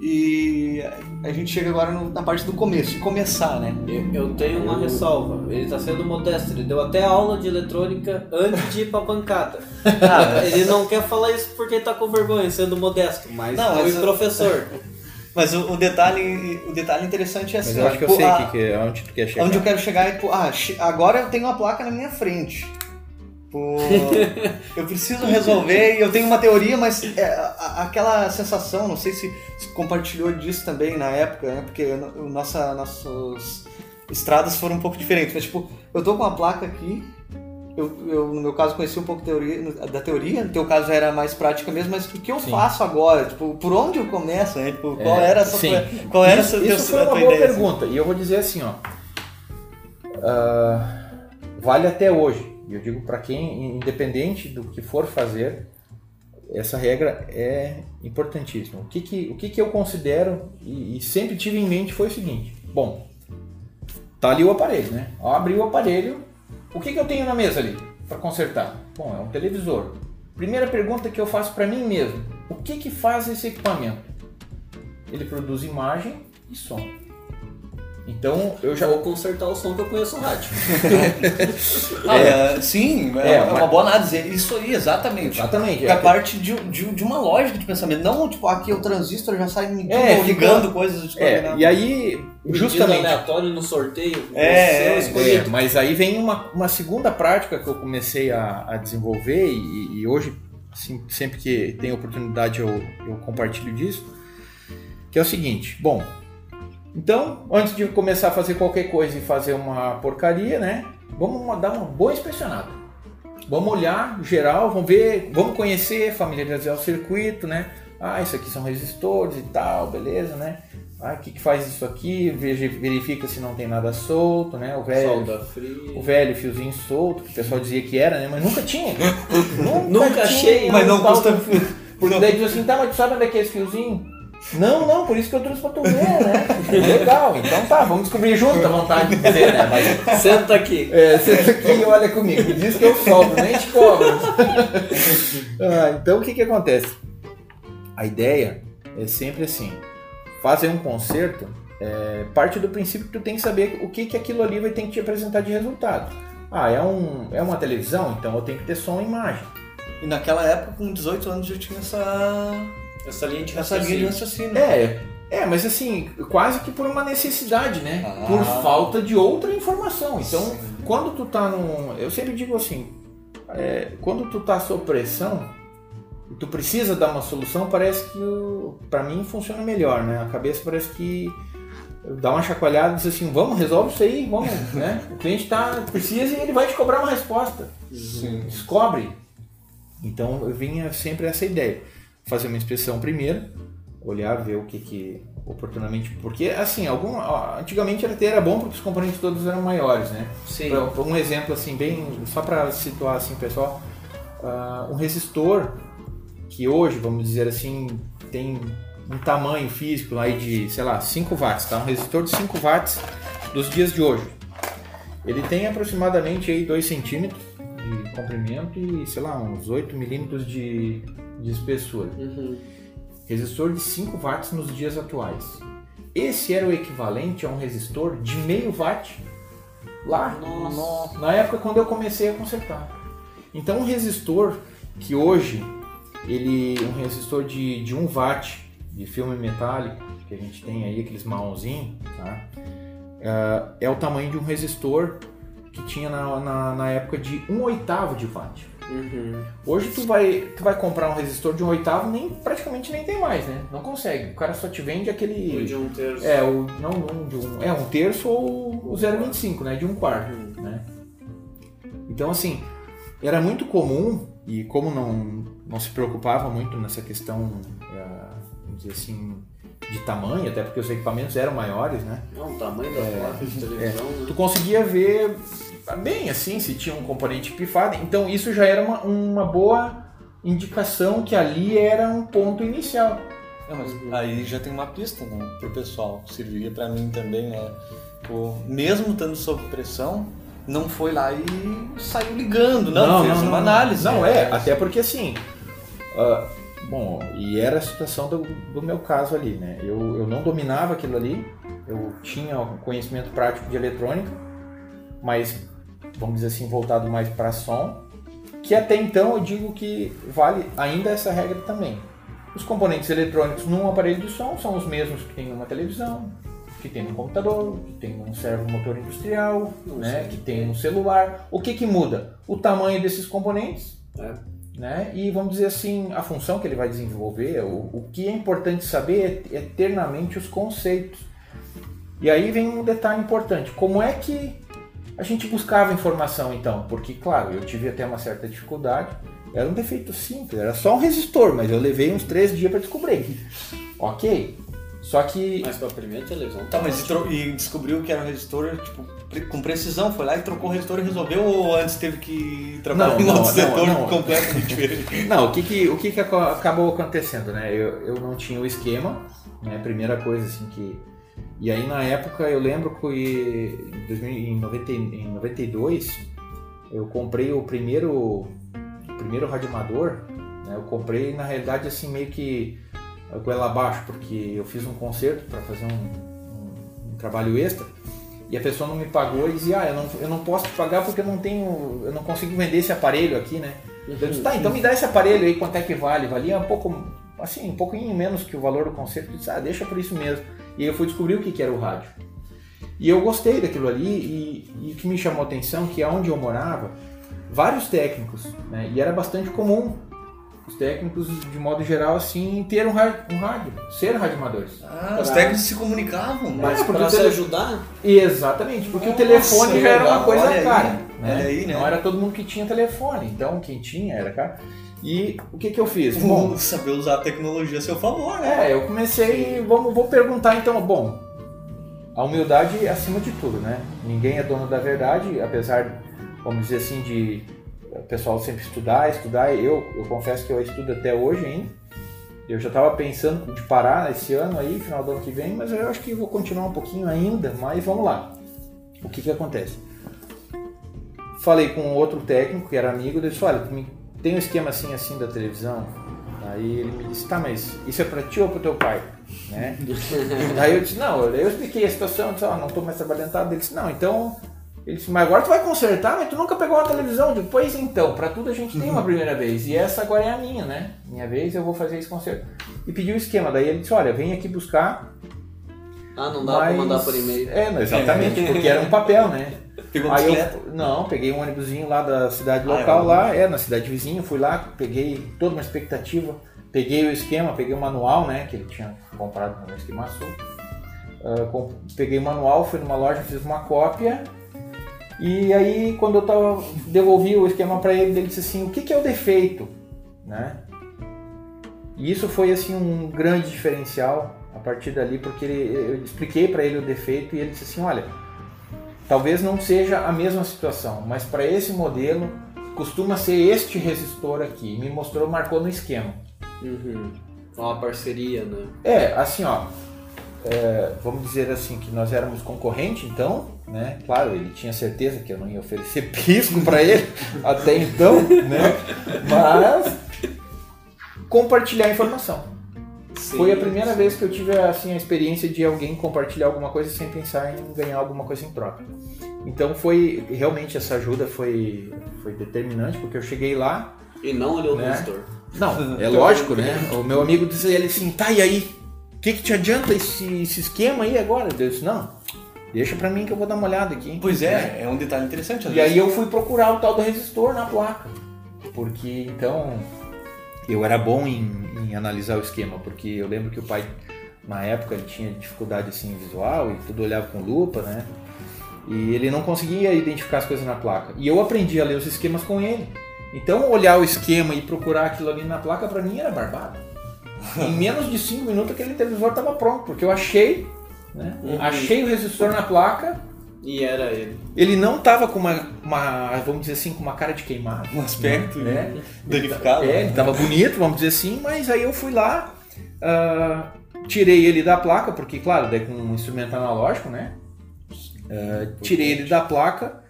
E a gente chega agora no- na parte do começo, de começar, né? Eu, eu tenho uma ressalva. Ele tá sendo modesto. Ele deu até aula de eletrônica antes de ir pra bancada. Ah, Ele não quer falar isso porque tá com vergonha, sendo modesto. Mas Não, foi mas eu- professor. Mas o, o detalhe, o detalhe interessante é assim. Mas eu acho que eu sei a- que, que é onde tu quer chegar. Onde eu quero chegar é, tipo, ah, agora eu tenho uma placa na minha frente. Pô, eu preciso resolver e eu tenho uma teoria, mas é, aquela sensação, não sei se, compartilhou disso também na época, né? Porque nossa, nossas estradas foram um pouco diferentes. Mas, tipo, eu tô com uma placa aqui, eu, eu, no meu caso conheci um pouco teoria, da teoria, no teu caso era mais prática mesmo, mas o que eu Sim. faço agora? Tipo, por onde eu começo? Né? Tipo, qual É, era essa sim. tua, qual era isso, essa teu- isso foi a uma boa ideia? assim? pergunta. E eu vou dizer assim, ó. ah, vale até hoje. Eu digo para quem, independente do que for fazer, essa regra é importantíssima. O que, que, o que, que eu considero e, e sempre tive em mente foi o seguinte: bom, tá ali o aparelho, né? Abrir o aparelho, o que, que eu tenho na mesa ali para consertar? Bom, é um televisor. Primeira pergunta que eu faço para mim mesmo: o que, que faz esse equipamento? Ele produz imagem e som. Então eu já Vou consertar o som que eu conheço o rádio. Ah, é, sim, é, É, é uma mas- boa análise. Isso aí, exatamente. Exatamente. É É, parte de, de, de uma lógica de pensamento. Não, tipo, aqui o transistor já sai É, ligando coisas de é, e aí, Justamente. aleatório no sorteio. É, é, é É, mas aí vem uma, uma segunda prática que eu comecei a, a desenvolver e, e hoje, assim, sempre que tem oportunidade, eu, eu compartilho disso, que é o seguinte, bom, então, antes de começar a fazer qualquer coisa e fazer uma porcaria, né, vamos dar uma boa inspecionada. Vamos olhar geral, vamos ver, vamos conhecer, familiarizar o circuito, né? Ah, isso aqui são resistores e tal, beleza, né? Ah, o que, que faz isso aqui? Verifica se não tem nada solto, né? O velho, o velho fiozinho solto, que o pessoal dizia que era, né? Mas nunca tinha. nunca, Nunca achei, mas não custa- fio. Porque daí diz assim, tá, mas tu sabe onde é que é esse fiozinho? Não, não, por isso que eu trouxe pra tu ver, né? Legal, então tá, vamos descobrir junto, à vontade de dizer, né? Mas Senta aqui. é, senta aqui e olha comigo. Me diz que eu solto, nem te cobro. Ah, então o que que acontece? A ideia é sempre assim: fazer um concerto é, parte do princípio que tu tem que saber o que que aquilo ali vai ter que te apresentar de resultado. Ah, é, um, é uma televisão, então eu tenho que ter som e imagem. E naquela época, com 18 anos, já tinha essa, Essa linha de essa linha de raciocínio. raciocínio. É, é, mas assim, quase que por uma necessidade, né? Ah. Por falta de outra informação. Então, Sim. quando tu tá num. Eu sempre digo assim, é, quando tu tá sob pressão, tu precisa dar uma solução, parece que o, pra mim funciona melhor, né? A cabeça parece que dá uma chacoalhada e diz assim, vamos, resolve isso aí, vamos, né? O cliente tá, precisa e ele vai te cobrar uma resposta. Sim. Descobre. Então eu vinha sempre essa ideia. Fazer uma inspeção primeiro, olhar, ver o que que oportunamente. Porque assim, algum, ó, antigamente era, era bom porque os componentes todos eram maiores, né? Sim. Pra- um exemplo assim, bem. Só para situar assim, pessoal, ah, um resistor que hoje, vamos dizer assim, tem um tamanho físico aí de, sei lá, 5 watts, tá? Um resistor de 5 watts dos dias de hoje. Ele tem aproximadamente aí 2 centímetros de comprimento e, sei lá, uns 8 milímetros de, de espessura. Uhum. Resistor de 5 watts nos dias atuais. Esse era o equivalente a um resistor de meio watt lá Nossa. na época quando eu comecei a consertar. Então um resistor que hoje ele um resistor de, de 1 watt de filme metálico que a gente tem aí aqueles marronzinhos, tá? Ah, é o tamanho de um resistor que tinha na, na, na época de 1 oitavo de watt. Uhum. Hoje tu vai, tu vai comprar um resistor de um oitavo, nem, praticamente nem tem mais, né? Não consegue. O cara só te vende aquele. O de um terço. É, o, não, não de um, é um terço ou o 0,25, né? De um quarto, né? Então, assim, era muito comum, e como não, não se preocupava muito nessa questão, eh, vamos dizer assim, de tamanho, até porque os equipamentos eram maiores, né? Não, o tamanho da placa de televisão, né? Tu conseguia ver bem assim se tinha um componente pifado. Então isso já era uma, uma boa indicação que ali era um ponto inicial. É, mas aí já tem uma pista né, pro pessoal. Serviria pra mim também, né? O, mesmo estando sob pressão, não foi lá e saiu ligando, não, fez uma análise. Não, é, até porque assim. ah, bom, e era a situação do, do meu caso ali, né? Eu, eu não dominava aquilo ali, eu tinha um conhecimento prático de eletrônica, mas vamos dizer assim, voltado mais para som, que até então eu digo que vale ainda essa regra também. Os componentes eletrônicos num aparelho de som são os mesmos que tem numa televisão, que tem no computador, que tem num servomotor industrial, né, que tem no celular. O que que muda? O tamanho desses componentes, É. né? E vamos dizer assim, a função que ele vai desenvolver, o, o que é importante saber é, é ter na mente os conceitos. E aí vem um detalhe importante, como é que a gente buscava informação então? Porque, claro, eu tive até uma certa dificuldade, era um defeito simples, era só um resistor, mas eu levei uns três dias para descobrir. Ok, só que Mas pra primeira televisão Tá, mas e, tro- e descobriu que era um resistor, tipo, com precisão, foi lá e trocou o resistor e resolveu ou antes teve que trabalhar Não, em outro não, setor não, não. completamente diferente? Não, o que que, o que, que acabou acontecendo, né? Eu, eu não tinha o esquema, né? Primeira coisa, assim, que... E aí, na época, eu lembro que em, 2000 em, 90, em 92, eu comprei o primeiro, o primeiro radioamador, né? Eu comprei, na realidade, assim, meio que com ela abaixo, porque eu fiz um concerto para fazer um, um- um trabalho extra, e a pessoa não me pagou e dizia, ah, eu não, eu não posso te pagar porque eu não tenho, eu não consigo vender esse aparelho aqui, né? Eu disse, tá, então me dá esse aparelho aí, quanto é que vale? Valia um pouco, assim, um pouquinho menos que o valor do concerto. Eu disse, ah, deixa por isso mesmo. E aí eu fui descobrir o que, que era o rádio. E eu gostei daquilo ali e, e o que me chamou a atenção que onde eu morava, vários técnicos, né, e era bastante comum os técnicos, de modo geral, assim, ter um rádio, um rádio ser radioamadores. Ah, os técnicos se comunicavam, Mas É, porque pra o se tele- ajudar, Exatamente, porque Nossa, o telefone já era uma coisa olha aí, cara. né? aí, né? Não era todo mundo que tinha telefone, então quem tinha era cara. E o que, que eu fiz? Bom, saber usar a tecnologia a seu favor, né? É, eu comecei, vamos, vou perguntar então, bom, a humildade acima de tudo, né? Ninguém é dono da verdade, apesar, vamos dizer assim, de o pessoal sempre estudar, estudar, eu, eu confesso que eu estudo até hoje ainda. Eu já estava pensando de parar esse ano aí, final do ano que vem, mas eu acho que vou continuar um pouquinho ainda, mas vamos lá. O que que acontece? Falei com outro técnico que era amigo, disse, olha, me- tem um esquema assim assim da televisão. Aí ele me disse, tá, mas isso é pra ti ou pro teu pai? Né? Aí eu disse, não, eu expliquei a situação, disse, ó, não tô mais trabalhando, tá? Ele disse, não, então. Ele disse, mas agora tu vai consertar, mas tu nunca pegou uma televisão. Eu digo, pois então, pra tudo a gente tem uma primeira vez. E essa agora é a minha, né? Minha vez, eu vou fazer esse conserto. E pediu o esquema. Daí ele disse, olha, vem aqui buscar. ah, não dá pra mas- mandar por e-mail. É, não, exatamente, porque era um papel, né? Pegou Aí bicicleta. eu, não, peguei um ônibusinho lá da cidade Ah, local é, lá, é, na cidade vizinha, fui lá, peguei toda uma expectativa, peguei o esquema, peguei o manual, né, que ele tinha comprado no esquema sul. Ah, com- peguei o manual, fui numa loja, fiz uma cópia. E aí quando eu tava, devolvi o esquema para ele, ele disse assim, o que, que é o defeito? Né? E isso foi assim um grande diferencial a partir dali, porque ele- eu expliquei para ele o defeito e ele disse assim, olha, Talvez não seja a mesma situação, mas para esse modelo costuma ser este resistor aqui. Me mostrou, marcou no esquema. Uhum. Uma parceria, né? É, assim, ó. é, vamos dizer assim que nós éramos concorrente, então, né? Claro, ele tinha certeza que eu não ia oferecer pisco para ele até então, né? Mas compartilhar a Foi a primeira sim. vez que eu tive assim, a experiência de alguém compartilhar alguma coisa sem pensar em ganhar alguma coisa em troca. Então foi realmente essa ajuda foi, foi determinante porque eu cheguei lá. E não olhou o Né? gestor. Não, é lógico, né? O meu amigo disse ele assim, tá e aí? O que, que te adianta esse, esse esquema aí agora? Eu disse, não, deixa pra mim que eu vou dar uma olhada aqui. Pois Né? é, é um detalhe interessante. E aí vezes. eu fui procurar o tal do resistor na placa. porque então eu era bom em, em analisar o esquema, porque eu lembro que o pai na época ele tinha dificuldade assim visual e tudo olhava com lupa, né? E ele não conseguia identificar as coisas na placa. E eu aprendi a ler os esquemas com ele. Então olhar o esquema e procurar aquilo ali na placa para mim era barbado. em menos de 5 minutos aquele televisor estava pronto, porque eu achei, né? Uhum. Achei o resistor na placa. E era ele. Ele não estava com uma, uma, vamos dizer assim, com uma cara de queimado. Um aspecto né? danificado. É, ele estava bonito, vamos dizer assim, mas aí eu fui lá, uh, tirei ele da placa, porque, claro, daí com um instrumento analógico, né? Uh, tirei ele da placa,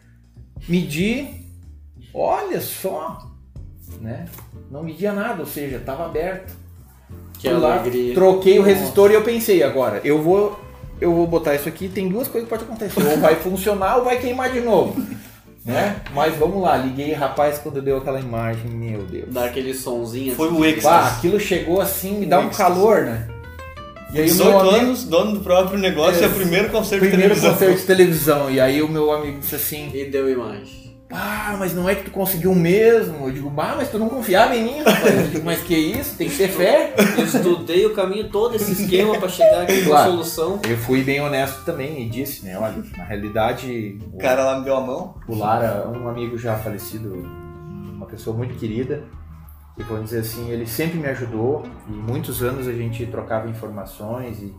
medi, olha só, né? Não media nada, ou seja, estava aberto. Que Fui lá, alegria. troquei o resistor e eu pensei agora, eu vou, eu vou botar isso aqui, tem duas coisas que pode acontecer, ou vai funcionar ou vai queimar de novo. Né? Mas vamos lá, liguei, rapaz, quando deu aquela imagem, meu Deus. Dá aquele sonzinho Foi assim, o êxtase. Bah, aquilo chegou assim, me dá um Êxtase. calor, né? E aí o 18 meu amigo, anos, dono do próprio negócio, é, o primeiro concerto de primeiro televisão. concerto de televisão, e aí o meu amigo disse assim, E deu imagem. Ah, mas não é que tu conseguiu mesmo. Eu digo, bah, mas tu não confiava em mim, rapaz. Eu digo, mas que isso? Tem que ter fé. Estudei o caminho todo, esse esquema pra chegar aqui com a Claro. solução. Eu fui bem honesto também e disse, né, olha, na realidade, O cara lá me deu a mão. o Lara, um amigo já falecido, uma pessoa muito querida, e vamos dizer assim, ele sempre me ajudou e muitos anos a gente trocava informações e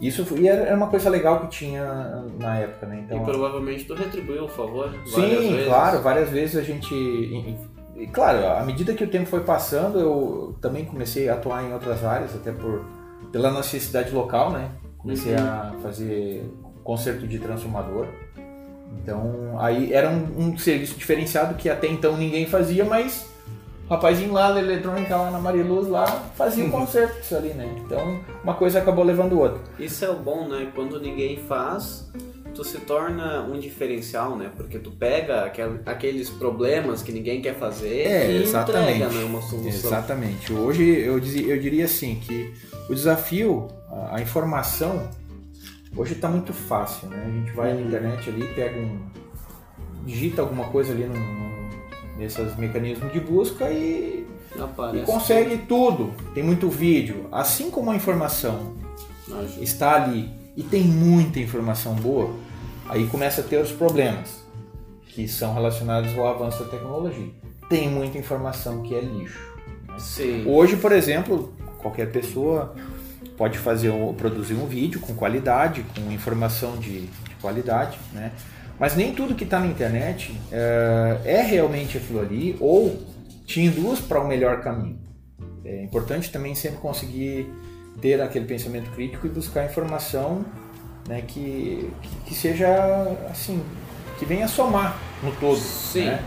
isso e era uma coisa legal que tinha na época, né? Então, e provavelmente tu retribuiu o favor várias Sim, vezes. claro, várias vezes a gente. E, e, claro, à medida que o tempo foi passando, eu também comecei a atuar em outras áreas, até por pela necessidade local, né? Comecei Uhum. a fazer conserto de transformador. Então, aí era um, um serviço diferenciado que até então ninguém fazia, mas rapazinho lá da eletrônica, lá na Mariluz, lá, fazia o conserto disso ali, né? Então, uma coisa acabou levando o outro. Isso é o bom, né? Quando ninguém faz, tu se torna um diferencial, né? Porque tu pega aquel- aqueles problemas que ninguém quer fazer É, e exatamente. entrega né, uma solução. Exatamente. Hoje eu, eu diria assim que o desafio, a, a informação, hoje está muito fácil, né? A gente vai na internet ali, pega um. digita alguma coisa ali no, no- nesses mecanismos de busca e, e consegue tudo. Tem muito vídeo. Assim como a informação. Ajuda. está ali e tem muita informação boa, aí começa a ter os problemas que são relacionados ao avanço da tecnologia. Tem muita informação que é lixo. Sim. Hoje, por exemplo, qualquer pessoa pode fazer um, produzir um vídeo com qualidade, com informação de, de qualidade, né? Mas nem tudo que está na internet é, é realmente aquilo ali ou te induz para um melhor caminho. É importante também sempre conseguir ter aquele pensamento crítico e buscar informação né, que, que, seja assim, que venha somar no todo. Sim. né?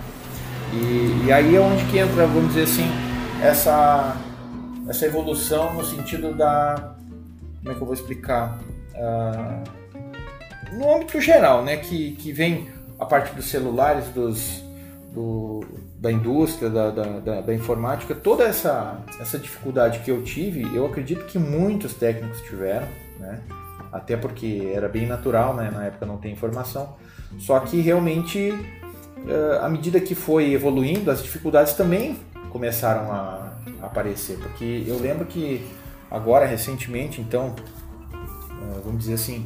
E, e aí é onde que entra, vamos dizer assim, essa, essa evolução no sentido da. Como é que eu vou explicar? Ah, no âmbito geral, né? Que, que vem a parte dos celulares, dos, do, da indústria, da, da, da, da informática, toda essa, essa dificuldade que eu tive, eu acredito que muitos técnicos tiveram, né? Até porque era bem natural, né? Na época não tem informação. Só que realmente, eh, à medida que foi evoluindo, as dificuldades também começaram a aparecer. Porque eu lembro que agora, recentemente, então, eh, vamos dizer assim,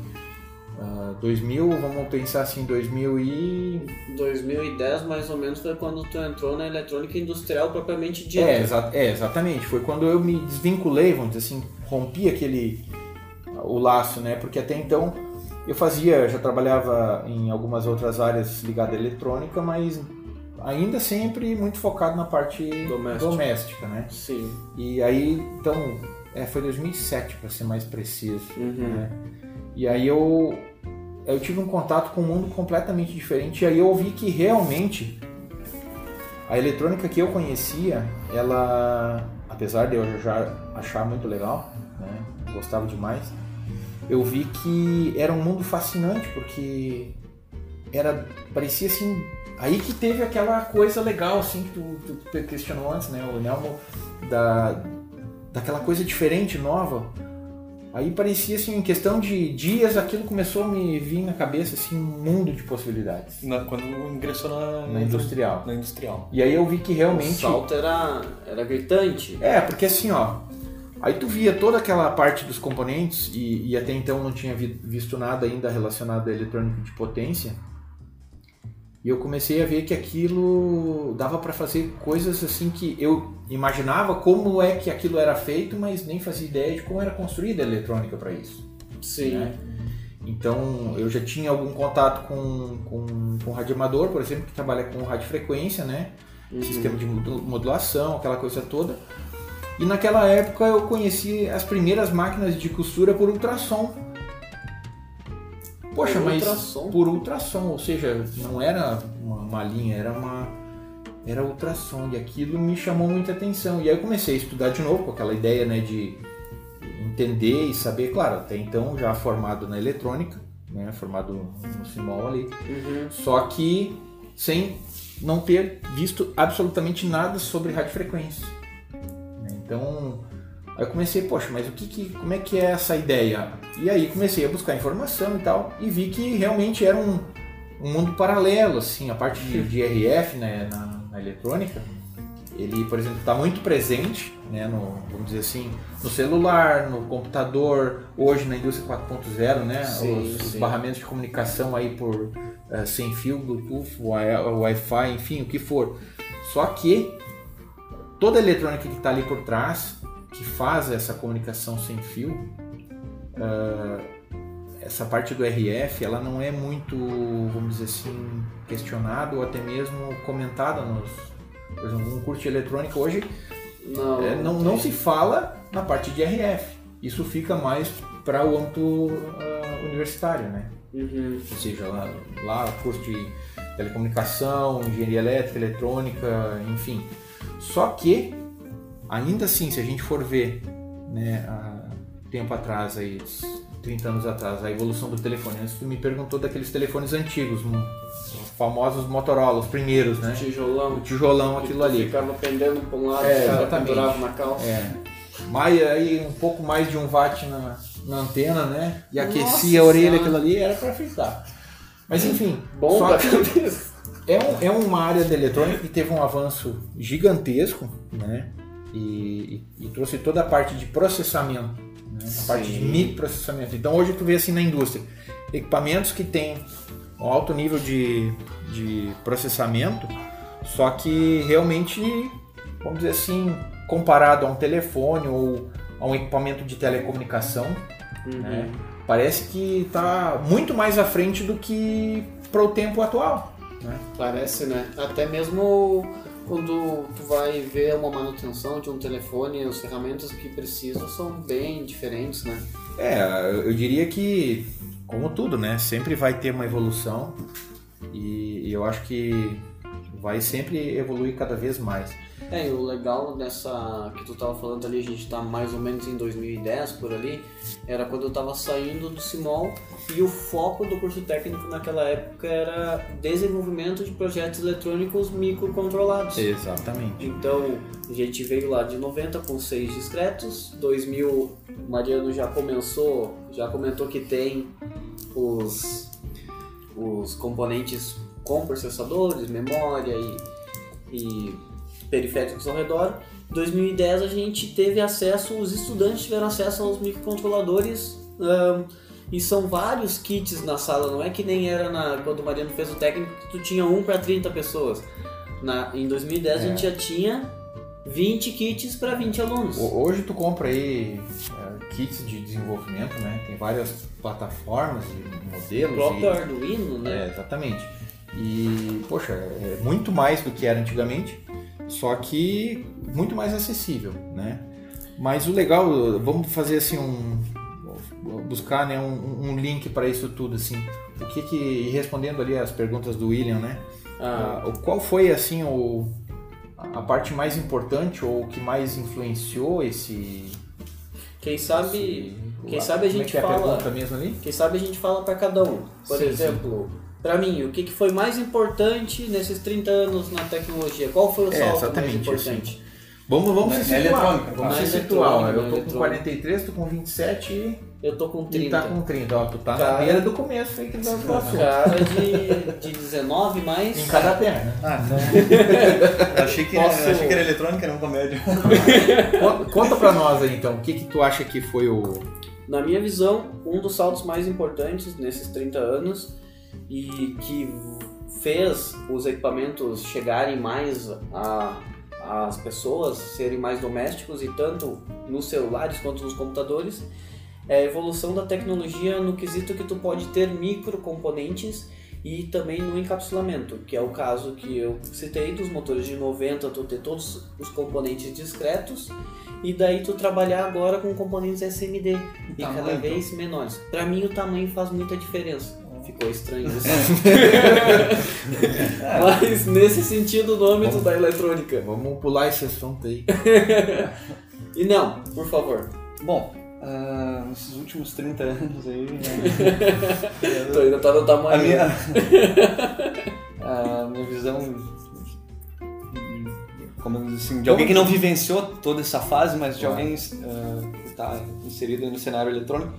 ah, 2000, vamos pensar assim, 2000 e... 2010 mais ou menos foi quando tu entrou na eletrônica industrial propriamente dita. É, exa- é, exatamente. Foi quando eu me desvinculei, vamos dizer assim, rompi aquele o laço, né? Porque até então eu fazia, já trabalhava em algumas outras áreas ligadas à eletrônica, mas ainda sempre muito focado na parte Doméstica. doméstica, né? Sim. E aí, então, é, foi 2007 para ser mais preciso. Uhum. né? E aí eu, eu tive um contato com um mundo completamente diferente. E aí eu vi que realmente a eletrônica que eu conhecia, ela, apesar de eu já achar muito legal, né, gostava demais, eu vi que era um mundo fascinante porque era parecia assim aí que teve aquela coisa legal assim que tu, tu questionou antes, né, o Nelmo da daquela coisa diferente, nova. Aí parecia assim, em questão de dias, aquilo começou a me vir na cabeça assim, um mundo de possibilidades. Na- quando ingressou na, Na industrial. Na industrial. E aí eu vi que O realmente. salto era, era gritante. É, porque assim, ó. Aí tu via toda aquela parte dos componentes, e, e até então não tinha vi- visto nada ainda relacionado a eletrônica de potência. E eu comecei a ver que aquilo dava para fazer coisas assim que eu imaginava como é que aquilo era feito, mas nem fazia ideia de como era construída a eletrônica para isso. Sim. né? Então eu já tinha algum contato com, com, com radioamador, por exemplo, que trabalha com radiofrequência, né? Uhum. Sistema de modu- modulação, aquela coisa toda. E naquela época eu conheci as primeiras máquinas de costura por ultrassom. Poxa, mas ultrassom? por ultrassom, ou seja, não era uma, uma linha, era uma era ultrassom e aquilo me chamou muita atenção. E aí eu comecei a estudar de novo com aquela ideia, né, de entender e saber, claro, até então já formado na eletrônica, né, formado no CIMOL ali, Uhum. só que sem não ter visto absolutamente nada sobre radiofrequência. né? Então, aí eu comecei, poxa, mas o que, que como é que é essa ideia? E aí comecei a buscar informação e tal, e vi que realmente era um, um mundo paralelo, assim, a parte de, de RF né, na, na eletrônica, ele, por exemplo, está muito presente, né, no, vamos dizer assim, no celular, no computador, hoje na indústria 4.0, né, Sim, os, os sim. barramentos de comunicação aí por eh, sem fio, Bluetooth, Wi- Wi-Fi, enfim, o que for. Só que toda a eletrônica que está ali por trás, que faz essa comunicação sem fio, ah, essa parte do RF, ela não é muito, vamos dizer assim, questionada ou até mesmo comentada nos, por exemplo, um curso de eletrônica hoje Não, é, não, não se fala na parte de RF. Isso fica mais para o âmbito ah, universitário, né? Uhum. ou seja, lá, lá curso de telecomunicação, engenharia elétrica, eletrônica, enfim. Só que, ainda assim, se a gente for ver, né, há tempo atrás, aí, uns 30 anos atrás, a evolução do telefone, antes tu me perguntou daqueles telefones antigos, os famosos Motorola, os primeiros, né? Tijolão. O tijolão, aquilo ali. Ficava pendendo pra um lado, É, o exatamente. pendurava na calça. É. Mais, aí um pouco mais de um watt na, na antena, né? E Nossa aquecia a orelha, Senhora. aquilo ali era pra fritar. Mas enfim, Bom só que é, um- é uma área da eletrônica que teve um avanço gigantesco, né? E, e- e trouxe toda a parte de processamento, né? a parte de microprocessamento. Então hoje tu vê assim na indústria, equipamentos que têm um alto nível de, de processamento, só que realmente, vamos dizer assim, comparado a um telefone ou a um equipamento de telecomunicação, Uhum. né? Parece que está muito mais à frente do que para o tempo atual. Né? Parece, né? Até mesmo quando tu vai ver uma manutenção de um telefone, as ferramentas que precisam são bem diferentes, né? É, eu diria que, como tudo, né? Sempre vai ter uma evolução e eu acho que vai sempre evoluir cada vez mais. É, e o legal dessa que tu tava falando ali, a gente tá mais ou menos em 2010 por ali, era quando eu tava saindo do Simol e o foco do curso técnico naquela época era desenvolvimento de projetos eletrônicos microcontrolados. Exatamente. Então, a gente veio lá de 90 com seis discretos, 2000 o Mariano já começou, já comentou que tem os, os componentes com processadores, memória e, e periféricos ao redor. 2010 a gente teve acesso, os estudantes tiveram acesso aos microcontroladores ahn, e são vários kits na sala, não é que nem era na, quando o Mariano fez o técnico tu tinha um para 30 pessoas. Na, em 2010 a É. gente já tinha 20 kits para 20 alunos. Ho- Hoje tu compra aí é, kits de desenvolvimento, né? Tem várias plataformas e O modelos. próprio e- Arduino, né? É, exatamente. E, poxa, é muito mais do que era antigamente, só que muito mais acessível, né? Mas o legal, vamos fazer assim um buscar né, um, um link para isso tudo assim. O que que e respondendo ali as perguntas do William, né? Ah, Ah, o- qual foi assim o a parte mais importante ou o que mais influenciou esse quem sabe, esse- quem sabe a é gente que é a fala- pergunta mesmo ali? quem sabe a gente fala para cada um. Por Sim, exemplo, para mim, o que, que foi mais importante nesses 30 anos na tecnologia? Qual foi o É, salto mais exatamente, importante? Vamos, vamos Na- se na situar. eletrônica, Vamos na se situar. na Eu tô com eletrônica. 43, tô com 27 e Eu tô com e 30. tá com 30. Ó, tu tá na Cara. beira do começo aí que nós do assunto. Cara de, de 19 mais. Em cada perna. Ah, não. Eu achei que, Posso- eu achei que era eletrônica, não comédia. Conta, conta pra nós aí então, o que que tu acha que foi o... Na minha visão, um dos saltos mais importantes nesses 30 anos e que fez os equipamentos chegarem mais às pessoas, serem mais domésticos e tanto nos celulares quanto nos computadores, é a evolução da tecnologia no quesito que tu pode ter microcomponentes e também no encapsulamento, que é o caso que eu citei dos motores de 90, tu ter todos os componentes discretos e daí tu trabalhar agora com componentes SMD e cada vez menores. Pra mim o tamanho faz muita diferença. Ficou estranho isso. Mas nesse sentido o nome tu da eletrônica. Vamos pular esse assunto aí. E não, por favor. Bom, ah, nesses últimos 30 anos aí. né, Tu ainda tá no tamanho. a minha, a minha visão, como eu assim, de alguém que não vivenciou toda essa fase, mas de alguém ah, que está inserido aí no cenário eletrônico,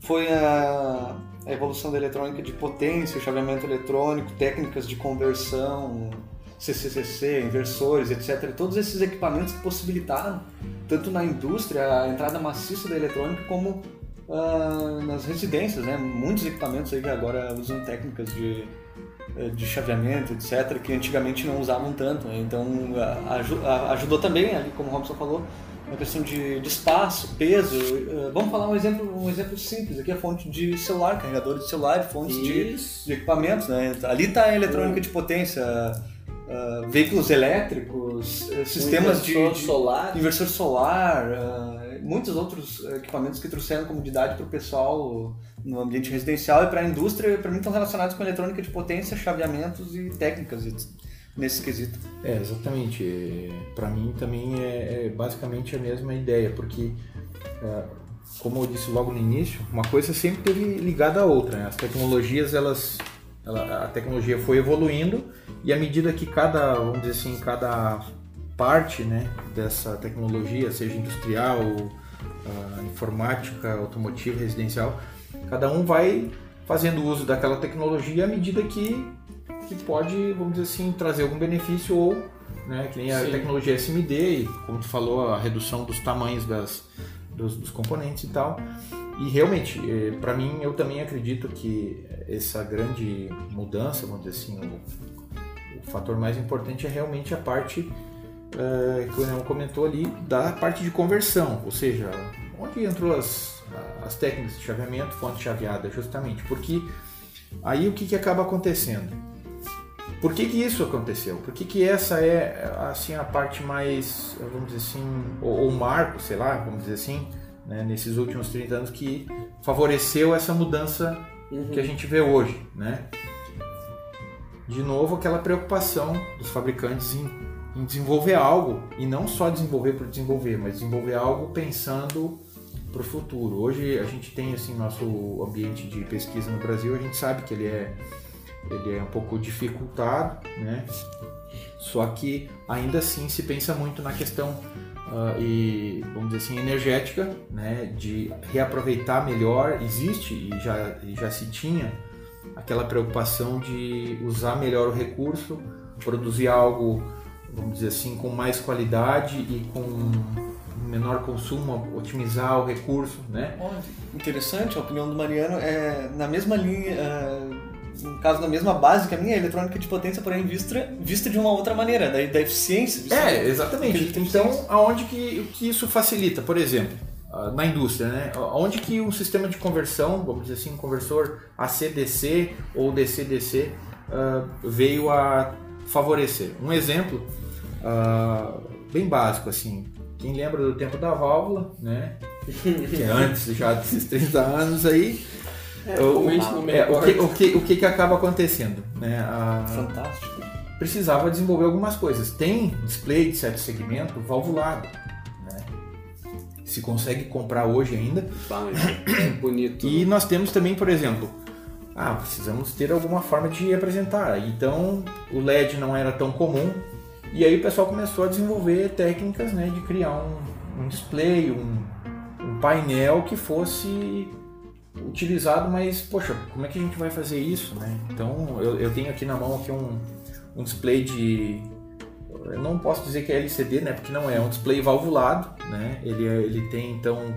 foi a, a evolução da eletrônica de potência, chaveamento eletrônico, técnicas de conversão, CCCC, inversores, etc. Todos esses equipamentos que possibilitaram, tanto na indústria, a entrada maciça da eletrônica, como ah, nas residências, né? Muitos equipamentos aí que agora usam técnicas de, eh, de chaveamento, etc., que antigamente não usavam tanto. né? Então, a- a- ajudou também, ali, como o Robson falou, na questão de, de espaço, peso. Eh, Vamos falar um exemplo, um exemplo simples aqui, a fonte de celular, carregadores de celular, fontes de, de equipamentos, né? Ali está a eletrônica de potência, ah, veículos elétricos, sistemas de, Inversor de- solar. inversor solar, muitos outros equipamentos que trouxeram comodidade para o pessoal no ambiente residencial e para a indústria, para mim estão relacionados com eletrônica de potência, chaveamentos e técnicas e- nesse quesito. É, exatamente. Para mim também é, é basicamente a mesma ideia, porque, é, como eu disse logo no início, uma coisa sempre teve ligada à outra. Né? As tecnologias, elas, ela- a tecnologia foi evoluindo e à medida que cada, vamos dizer assim, cada parte né, dessa tecnologia, seja industrial, ah, informática, automotiva, residencial, cada um vai fazendo uso daquela tecnologia à medida que, que pode, vamos dizer assim, trazer algum benefício ou, né, que nem a Sim. tecnologia SMD e, como tu falou, a redução dos tamanhos das, dos, dos componentes e tal. E realmente, para mim, eu também acredito que essa grande mudança, vamos dizer assim, o, o fator mais importante é realmente a parte eh, que o Leão comentou ali, da parte de conversão, ou seja, onde entrou as, as técnicas de chaveamento, fonte chaveada, justamente, porque aí o que, que acaba acontecendo? Por que, que isso aconteceu? Por que, que essa é assim a parte mais, vamos dizer assim, ou, ou marco, sei lá, vamos dizer assim, né, nesses últimos 30 anos que favoreceu essa mudança Uhum. que a gente vê hoje, né? De novo, aquela preocupação dos fabricantes em, em desenvolver algo e não só desenvolver por desenvolver, mas desenvolver algo pensando para o futuro. Hoje a gente tem assim nosso ambiente de pesquisa no Brasil, a gente sabe que ele é ele é um pouco dificultado, né? Só que ainda assim se pensa muito na questão ah, e vamos dizer assim energética, né? De reaproveitar melhor. Existe e já e já se tinha aquela preocupação de usar melhor o recurso, produzir algo, vamos dizer assim, com mais qualidade e com menor consumo, otimizar o recurso, né? Interessante, a opinião do Mariano é na mesma linha, é, no caso, na mesma base que a minha, a eletrônica de potência, porém vista, vista de uma outra maneira, da, da eficiência. É, exatamente. Então, aonde que, que isso facilita? Por exemplo, ah, na indústria, né? Onde que um sistema de conversão, vamos dizer assim, um conversor AC-DC ou DC-DC ah, veio a favorecer? Um exemplo ah, bem básico, assim. Quem lembra do tempo da válvula, né? Que é antes já desses 30 anos aí. É, o, é, o, que, o, que, o que que acaba acontecendo? Né? A- Fantástico. precisava desenvolver algumas coisas. Tem display de certo segmento valvulado, né? Se consegue comprar hoje ainda. Bah, é bonito. E nós temos também, por exemplo, ah, precisamos ter alguma forma de apresentar. Então, o LED não era tão comum, E aí o pessoal começou a desenvolver técnicas né, de criar um, um display, um, um painel que fosse utilizado, mas poxa, como é que a gente vai fazer isso, né? Então eu, eu tenho aqui na mão aqui um, um display de eu não posso dizer que é LCD, né? Porque não é, é um display valvulado, né? Ele, é, ele tem então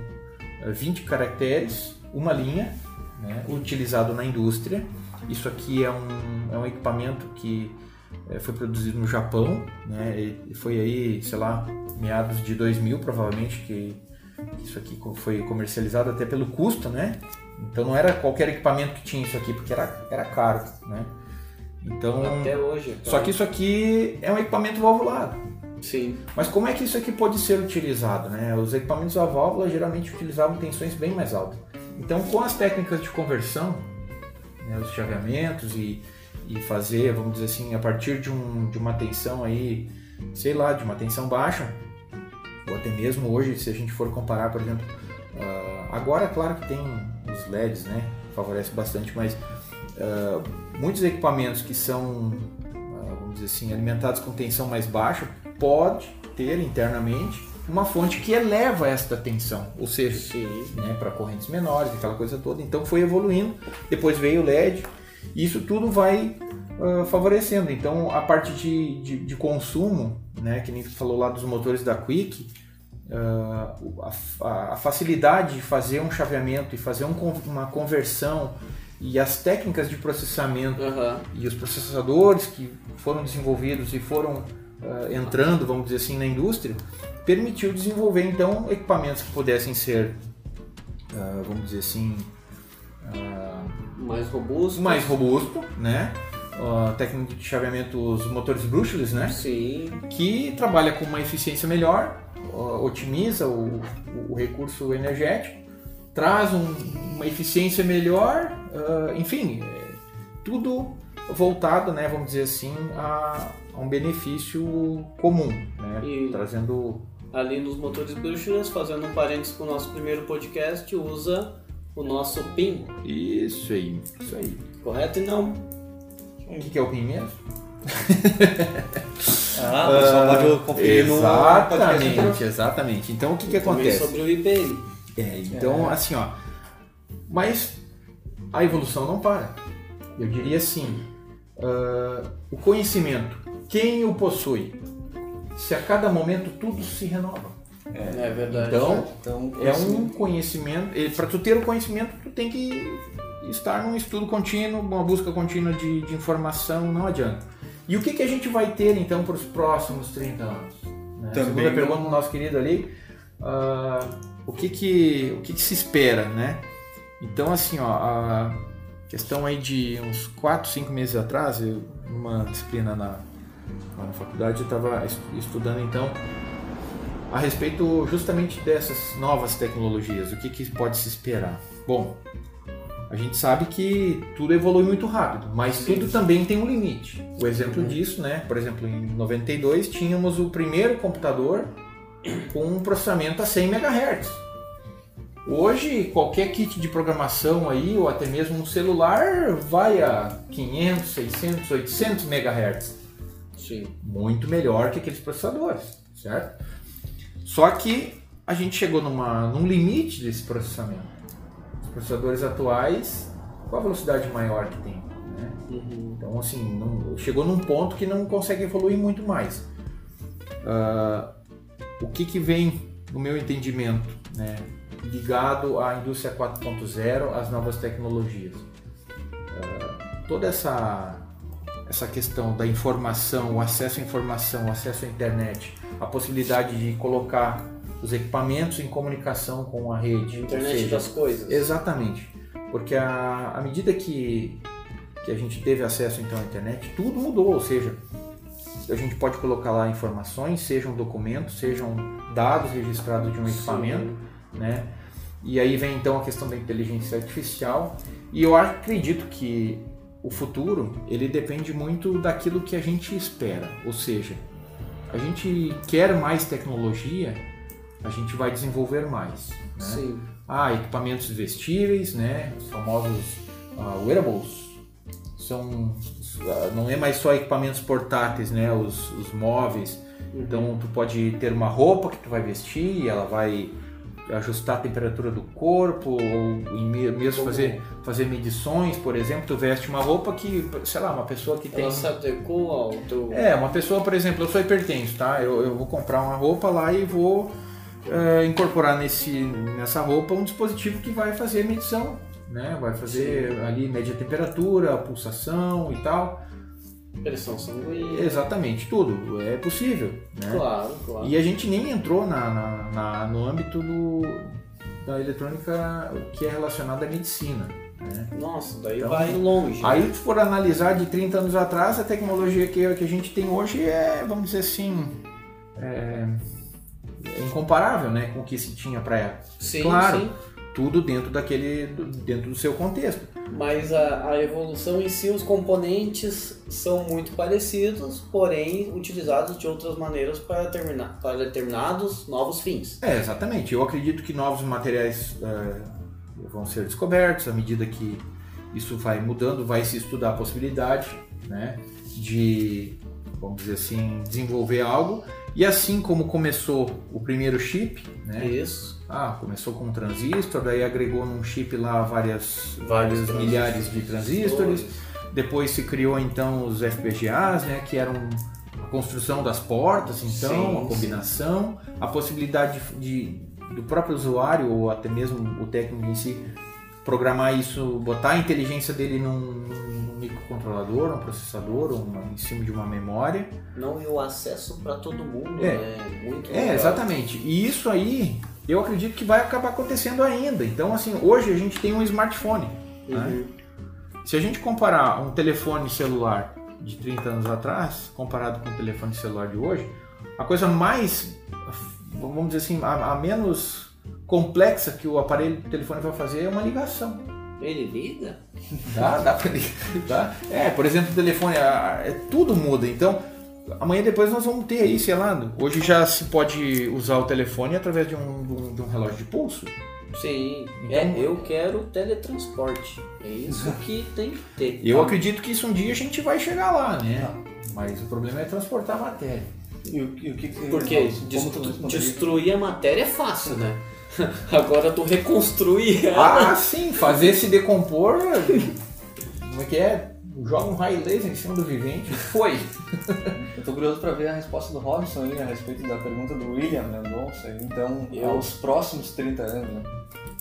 20 caracteres, uma linha, né? utilizado na indústria. Isso aqui é um, é um equipamento que é, foi produzido no Japão, né? E foi aí, sei lá, meados de 2000 provavelmente que isso aqui foi comercializado até pelo custo, né? Então não era qualquer equipamento que tinha isso aqui, porque era, era caro, né? Então, Até hoje. Só que isso aqui é um equipamento valvulado. Sim. Mas como é que isso aqui pode ser utilizado? Né? Os equipamentos a válvula geralmente utilizavam tensões bem mais altas. Então, com as técnicas de conversão, né, os chaveamentos e, e fazer, vamos dizer assim, a partir de, um, de uma tensão aí, sei lá, de uma tensão baixa, ou até mesmo hoje, se a gente for comparar, por exemplo, uh, agora, claro que tem os LEDs, né? Favorece bastante, mas uh, muitos equipamentos que são, uh, vamos dizer assim, alimentados com tensão mais baixa, pode ter internamente uma fonte que eleva esta tensão, ou seja, né, para correntes menores, aquela coisa toda. Então foi evoluindo, depois veio o LED, e isso tudo vai uh, favorecendo. Então a parte de, de, de, consumo, né, que nem falou lá dos motores da Quick, a, a, facilidade de fazer um chaveamento e fazer um, uma conversão e as técnicas de processamento uhum. e os processadores que foram desenvolvidos e foram uh, entrando, vamos dizer assim, na indústria, permitiu desenvolver então equipamentos que pudessem ser, uh, vamos dizer assim, uh, mais robusto, mais robusto, né? Uh, técnica de chaveamento, os motores brushless, né? Sim. Que trabalha com uma eficiência melhor, otimiza o, o, recurso energético, traz um, uma eficiência melhor, enfim, é, tudo voltado, né? Vamos dizer assim, a, a um benefício comum, né? E... Trazendo ali nos motores brushless, fazendo um parênteses com o nosso primeiro podcast, usa o nosso PIN. Isso aí, isso aí. Correto e não? O que, que é o PIN mesmo? ah, o pessoal pode conferir Exatamente, no exatamente. Então o que, que acontece? sobre o IPN. É, então é. assim, ó. Mas a evolução não para. Eu diria assim, uh, o conhecimento, quem o possui? se a cada momento tudo se renova. É, é verdade. Então, então é um conhecimento. Para tu ter o conhecimento, tu tem que estar num estudo contínuo, uma busca contínua de, de informação, não adianta. E o que, que a gente vai ter então para os próximos 30 anos? Né? Também Segunda pergunta do nosso querido ali, uh, o, que, que, o que, que se espera, né? Então, assim, ó, a questão aí de uns 4, 5 meses atrás, eu, uma disciplina na, na faculdade, eu estava estudando então a respeito justamente dessas novas tecnologias, o que, que pode se esperar. Bom, a gente sabe que tudo evolui muito rápido, mas Sim. tudo também tem um limite. O exemplo disso, né? Por exemplo, em 92 tínhamos o primeiro computador com um processamento a 100 MHz. Hoje, qualquer kit de programação aí, ou até mesmo um celular, vai a 500, 600, 800 MHz. Sim. Muito melhor que aqueles processadores, certo? Só que a gente chegou numa, num limite desse processamento. Processadores atuais, qual a velocidade maior que tem? Né? Uhum. Então, assim, não, chegou num ponto que não consegue evoluir muito mais. Uh, o que, que vem, no meu entendimento, né, ligado à indústria 4.0, às novas tecnologias? Uh, toda essa essa questão da informação, o acesso à informação, o acesso à internet, a possibilidade de colocar os equipamentos em comunicação com a rede. Internet seja, das coisas. Exatamente. Porque à medida que, que a gente teve acesso então à internet, tudo mudou, ou seja, a gente pode colocar lá informações, sejam documentos, sejam dados registrados de um equipamento, né? E aí vem então a questão da inteligência artificial. E eu acredito que o futuro ele depende muito daquilo que a gente espera, ou seja, a gente quer mais tecnologia, a gente vai desenvolver mais. Né? Sim. Ah, equipamentos vestíveis, né? Os famosos uh, wearables, são não é mais só equipamentos portáteis, né? Os, os móveis. Uhum. Então tu pode ter uma roupa que tu vai vestir, ela vai ajustar a temperatura do corpo, ou mesmo fazer, fazer medições, por exemplo, tu veste uma roupa que, sei lá, uma pessoa que tem. Ela se adequou ao teu. É, uma pessoa, por exemplo, eu sou hipertenso, tá? Eu, eu vou comprar uma roupa lá e vou é, incorporar nesse, nessa roupa um dispositivo que vai fazer medição, né? Vai fazer ali média temperatura, pulsação e tal. Pressão sanguínea. Exatamente, tudo. É possível, né? Claro, claro. E a gente nem entrou na, na- na- no âmbito do, da eletrônica que é relacionada à medicina. Né? Nossa, daí Então, vai longe. Aí, se for analisar de 30 anos atrás, a tecnologia que, que a gente tem hoje é, vamos dizer assim, é, é incomparável né, com o que se tinha para época. Sim, claro. sim. Tudo dentro daquele, dentro do seu contexto. Mas a, a evolução em si, os componentes são muito parecidos, porém utilizados de outras maneiras para, terminar, para determinados novos fins. É, exatamente. Eu acredito que novos materiais é, vão ser descobertos à medida que isso vai mudando, vai se estudar a possibilidade né, de, vamos dizer assim, desenvolver algo. E assim como começou o primeiro chip, né, Isso. ah, começou com um transistor, daí agregou num chip lá várias, Vários milhares de transistores. Depois se criou então os FPGAs, né, que eram a construção das portas, então, Sim, a combinação, a possibilidade de, de- do próprio usuário ou até mesmo o técnico em si programar isso, botar a inteligência dele num, num microcontrolador, num processador, uma- em cima de uma memória. Não e o acesso para todo mundo É. é muito É, legal. exatamente. E isso aí, eu acredito que vai acabar acontecendo ainda. Então, assim, hoje a gente tem um smartphone. Uhum. né? Se a gente comparar um telefone celular de 30 anos atrás, comparado com o telefone celular de hoje, a coisa mais, vamos dizer assim, a, a menos complexa que o aparelho do telefone vai fazer é uma ligação. Ele liga? Dá, dá pra ligar. Tá? É, por exemplo, o telefone, a- é, tudo muda. Então, amanhã depois nós vamos ter aí, sei lá, hoje já se pode usar o telefone através de um, de um- de um relógio de pulso. Sim. Então- É, eu quero teletransporte. É isso que tem que ter. Eu acredito que isso um dia a gente vai chegar lá, né? Mas o problema é transportar a matéria. E o, e o que que- Porque como destru- destruir a matéria é fácil, né? Agora tu reconstruir ela. Ah, sim, fazer se decompor. Como é que é? Joga um raio laser em cima do vivente. Foi. Eu tô curioso pra ver a resposta do Robson aí a respeito da pergunta do William Mendonça. aí. Então, Eu- aos próximos 30 anos, né?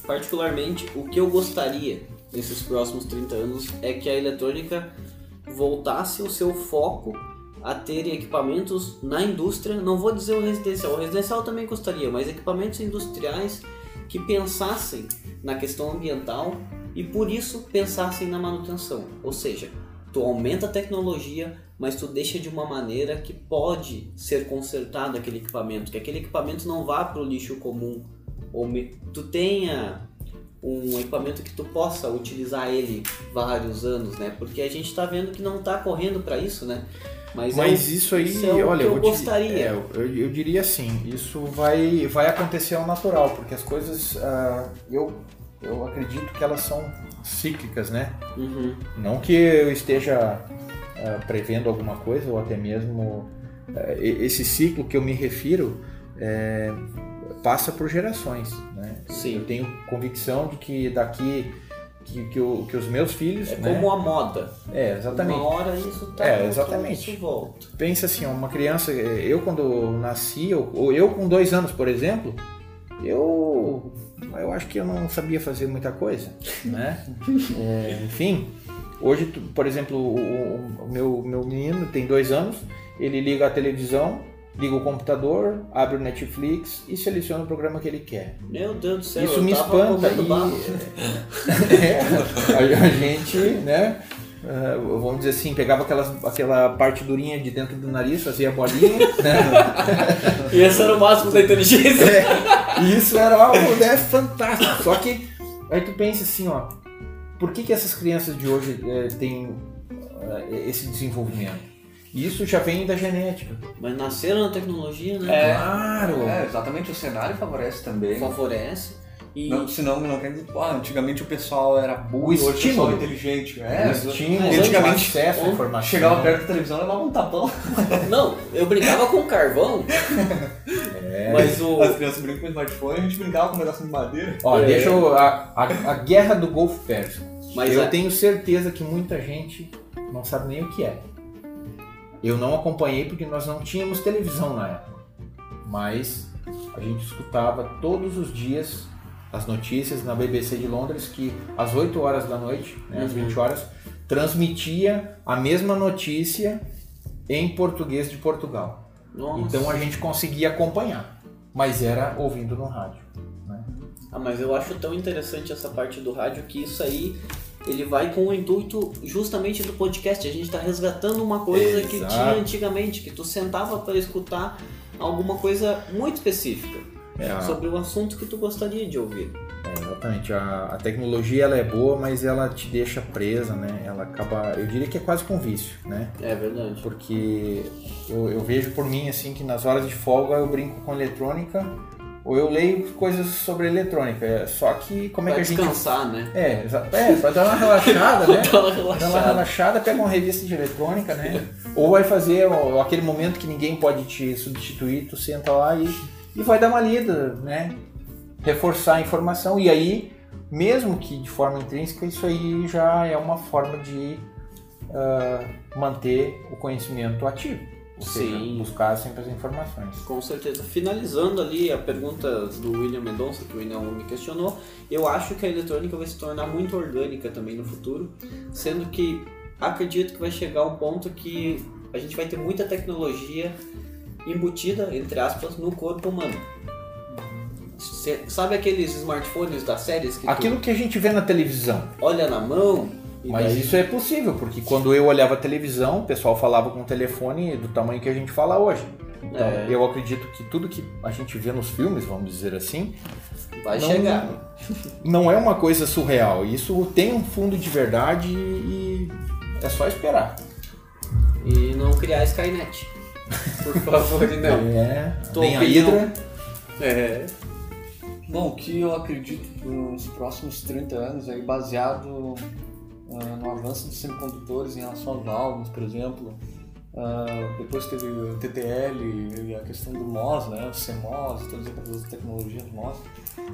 Particularmente, o que eu gostaria nesses próximos 30 anos é que a eletrônica voltasse o seu foco a ter equipamentos na indústria, não vou dizer o residencial, o residencial também gostaria, mas equipamentos industriais que pensassem na questão ambiental e por isso pensassem na manutenção. Ou seja, tu aumenta a tecnologia, mas tu deixa de uma maneira que pode ser consertado aquele equipamento, que aquele equipamento não vá para o lixo comum, ou me- tu tenha um equipamento que tu possa utilizar ele vários anos, né? Porque a gente está vendo que não está correndo para isso, né? Mas, é Mas o- isso aí, isso é o olha, que eu te- gostaria. é, eu, eu diria assim, isso vai, vai acontecer ao natural, porque as coisas, ah, eu, eu acredito que elas são cíclicas, né? Uhum. Não que eu esteja ah, prevendo alguma coisa, ou até mesmo e- esse ciclo que eu me refiro é, passa por gerações, né? Sim. Eu tenho convicção de que daqui que, que, o- que os meus filhos, É né? como a moda. É, exatamente. Uma hora isso tá É, exatamente. isso volta. pensa assim, uma criança, eh, eu quando nasci, ou ou eu com dois anos, por exemplo, eu, eu acho que eu não sabia fazer muita coisa, né? É, enfim, hoje, por exemplo, o- o meu, meu menino tem dois anos, ele liga a televisão, liga o computador, abre o Netflix e seleciona o programa que ele quer. Meu Deus do céu, Isso me espanta e é, a, gente, né? ah, vamos dizer assim, pegava aquelas, aquela parte durinha de dentro do nariz, fazia bolinha, né? E esse era o máximo da inteligência. É, isso era algo né, fantástico. Só que aí tu pensa assim, ó, por que, que essas crianças de hoje eh, têm eh, esse desenvolvimento? Isso já vem da genética. Mas nasceram na tecnologia, né? É. Claro! É, exatamente, o cenário favorece também. Favorece. E Não, senão não quer dizer, ah, antigamente o pessoal era burro, O hoje o pessoal é inteligente. É, O estímulo, Mas antigamente acesso à informação. chegava perto da televisão e levava um tapão. não, eu brincava com carvão, É. mas o As crianças brincam com smartphone, a gente brincava com um pedaço de madeira. Ó, É. deixa eu. A, a, a guerra do Golfo Pérsico. Mas eu é- tenho certeza que muita gente não sabe nem o que é. Eu não acompanhei porque nós não tínhamos televisão na época. Mas a gente escutava todos os dias as notícias na BBC de Londres que às 8 horas da noite, né, às Uhum. 20 horas, transmitia a mesma notícia em português de Portugal. Nossa. Então a gente conseguia acompanhar, mas era ouvindo no rádio. né? Ah, mas eu acho tão interessante essa parte do rádio que isso aí ele vai com o intuito justamente do podcast. A gente está resgatando uma coisa que Exato. tinha antigamente, que tu sentava para escutar alguma coisa muito específica É, a- sobre o assunto que tu gostaria de ouvir. É, exatamente. A, a tecnologia ela é boa, mas ela te deixa presa, né? Ela acaba, eu diria que é quase com vício, né? É verdade. Porque eu, eu vejo por mim assim que nas horas de folga eu brinco com eletrônica ou eu leio coisas sobre eletrônica. É, Só que como é Pra que a gente descansar, né? é, é, pra dar uma relaxada, né? Dá uma relaxada. pega uma revista de eletrônica, né? Ou vai fazer ó, aquele momento que ninguém pode te substituir, tu senta lá e, e vai dar uma lida, né? Reforçar a informação. E aí, mesmo que de forma intrínseca, isso aí já é uma forma de ah, manter o conhecimento ativo. Ou seja, Sim. buscar sempre as informações. Com certeza. Finalizando ali a pergunta do William Mendonça, que o William me questionou, eu acho que a eletrônica vai se tornar muito orgânica também no futuro, sendo que acredito que vai chegar um ponto que a gente vai ter muita tecnologia embutida, entre aspas, no corpo humano. Cê- sabe aqueles smartphones das séries que Aquilo que a gente vê na televisão. tu olha na mão Mas daí- isso é possível, porque quando eu olhava a televisão, o pessoal falava com o telefone do tamanho que a gente fala hoje. Então, É. eu acredito que tudo que a gente vê nos filmes, vamos dizer assim, vai não- chegar. não é uma coisa surreal. Isso tem um fundo de verdade e é só esperar. E não criar Skynet. Por favor, não. É, Tua tem a? Hydra. É. Bom, o que eu acredito nos próximos 30 anos, aí, baseado ah, no avanço dos semicondutores em relação a válvulas, por exemplo, ah, depois teve o TTL e a questão do MOS, né, o CMOS, todas aquelas tecnologias MOS.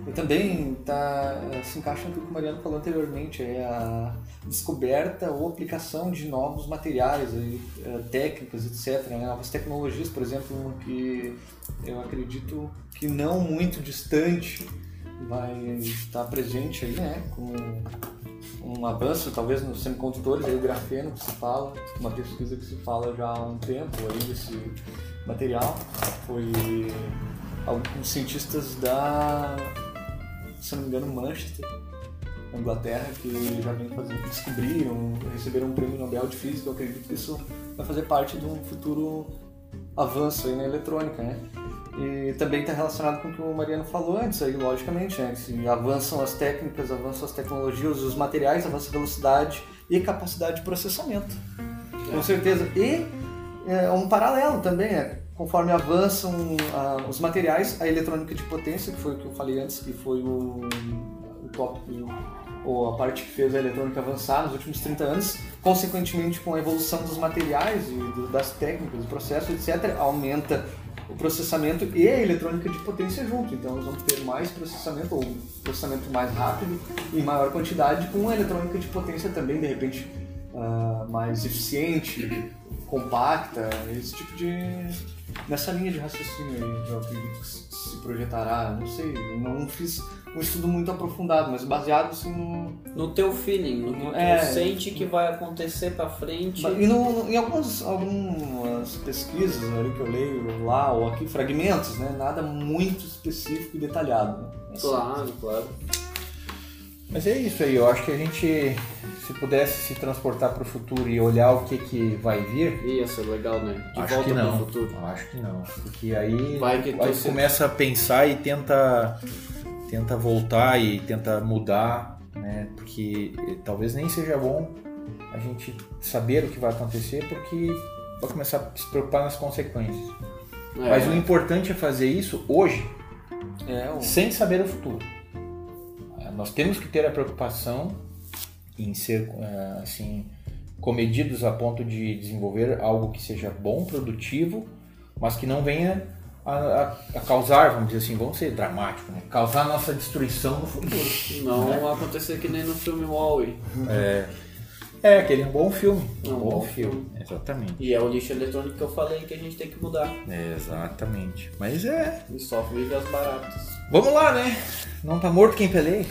E também tá, se encaixa no que o Mariano falou anteriormente, é a descoberta ou aplicação de novos materiais, aí, eh, técnicas, etc. né, novas tecnologias, por exemplo, que eu acredito que não muito distante vai estar presente aí, né, com um avanço talvez nos semicondutores, aí o grafeno que se fala, uma pesquisa que se fala já há um tempo aí desse material, foi alguns cientistas da, se não me engano, Manchester, Inglaterra, que já vem fazendo, descobriram, receberam um prêmio Nobel de Física, eu acredito que isso vai fazer parte de um futuro avanço aí na eletrônica, né? E também está relacionado com o que o Mariano falou antes, aí, logicamente, né? Se avançam as técnicas, avançam as tecnologias, os materiais, avança a velocidade e capacidade de processamento. Com certeza. E é um paralelo também, né? Conforme avançam ah, os materiais, a eletrônica de potência, que foi o que eu falei antes, que foi o, o tópico, ou a parte que fez a eletrônica avançar nos últimos 30 anos, consequentemente com a evolução dos materiais e das técnicas, do processo, etc., aumenta o processamento e a eletrônica de potência junto. Então nós vamos ter mais processamento, ou processamento mais rápido e maior quantidade, com a eletrônica de potência também, de repente, ah, mais eficiente, compacta, esse tipo de. nessa linha de raciocínio aí, acredito que se projetará. Não sei, não fiz um estudo muito aprofundado, mas baseado assim no. No teu feeling, no que tu É. sente que vai acontecer pra frente. E no, em algumas, algumas pesquisas ali que eu leio lá ou aqui, fragmentos, né? Nada muito específico e detalhado. Né? Assim, Claro, claro. Mas é isso aí, eu acho que a gente, se pudesse se transportar para o futuro e olhar o que, que vai vir, Ia ser legal, né? De acho volta que não. pro futuro. Eu Acho que não. Porque aí, Vai que tu aí começa a pensar e tenta, tenta voltar e tenta mudar, né? Porque eh, talvez nem seja bom a gente saber o que vai acontecer, porque vai começar a se preocupar nas consequências. É. Mas o importante é fazer isso hoje, É, o- sem saber o futuro. nós temos que ter a preocupação em ser uh, assim comedidos a ponto de desenvolver algo que seja bom, produtivo, mas que não venha a, a, a causar, vamos dizer assim, vamos ser dramáticos, né? causar a nossa destruição no futuro. Não né? acontecer que nem no filme Wall-E. É, é, aquele é um bom filme. É um bom, bom filme. filme. Exatamente. E é o lixo eletrônico que eu falei que a gente tem que mudar. É, exatamente. Mas é. E só vive as baratas. Vamos lá, né? Não tá morto quem peleia.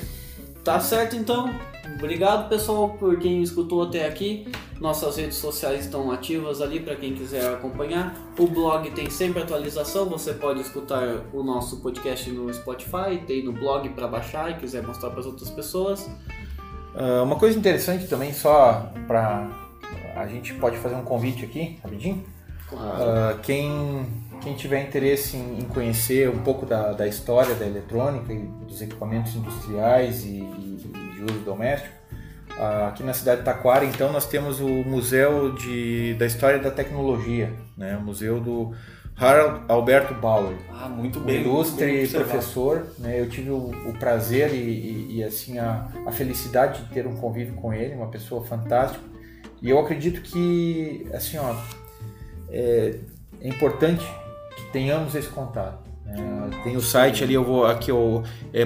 Tá certo então. Obrigado pessoal por quem escutou até aqui. Nossas redes sociais estão ativas ali para quem quiser acompanhar. O blog tem sempre atualização. Você pode escutar o nosso podcast no Spotify, tem no blog para baixar e quiser mostrar para as outras pessoas. Uh, uma coisa interessante também, só para a gente pode fazer um convite aqui, rapidinho. Claro. Uh, quem, quem tiver interesse em, em, conhecer um pouco da, da história da eletrônica e dos equipamentos industriais e, uso doméstico, uh, aqui na cidade de Taquara, então, nós temos o Museu de, da História da Tecnologia, né? o Museu do Harold Alberto Bauer. Ah, muito bem. Um ilustre bem professor, né? Eu tive o, o prazer e, e, e, assim a, a felicidade de ter um convívio com ele, uma pessoa fantástica. E eu acredito que assim, ó, é, é importante que tenhamos esse contato. Né? Tem o site ali, eu vou aqui o é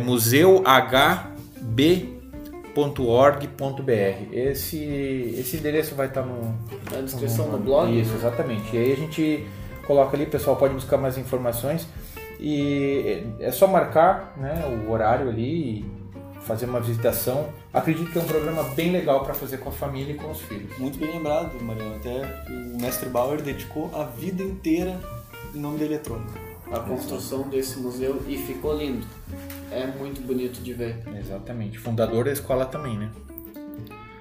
museuhb.org.br. Esse esse endereço vai estar no na descrição no, do blog. Isso, exatamente. E aí a gente coloca ali, o pessoal pode buscar mais informações e é só marcar né, o horário ali e fazer uma visitação. Acredito que é um programa bem legal para fazer com a família e com os filhos. Muito bem lembrado, Mariana. Até o mestre Bauer dedicou a vida inteira em nome da eletrônica. A construção desse museu e ficou lindo. É muito bonito de ver. Exatamente. Fundador da escola também, né?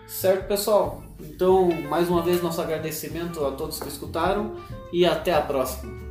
Certo, pessoal? Então, mais uma vez, nosso agradecimento a todos que escutaram e até a próxima.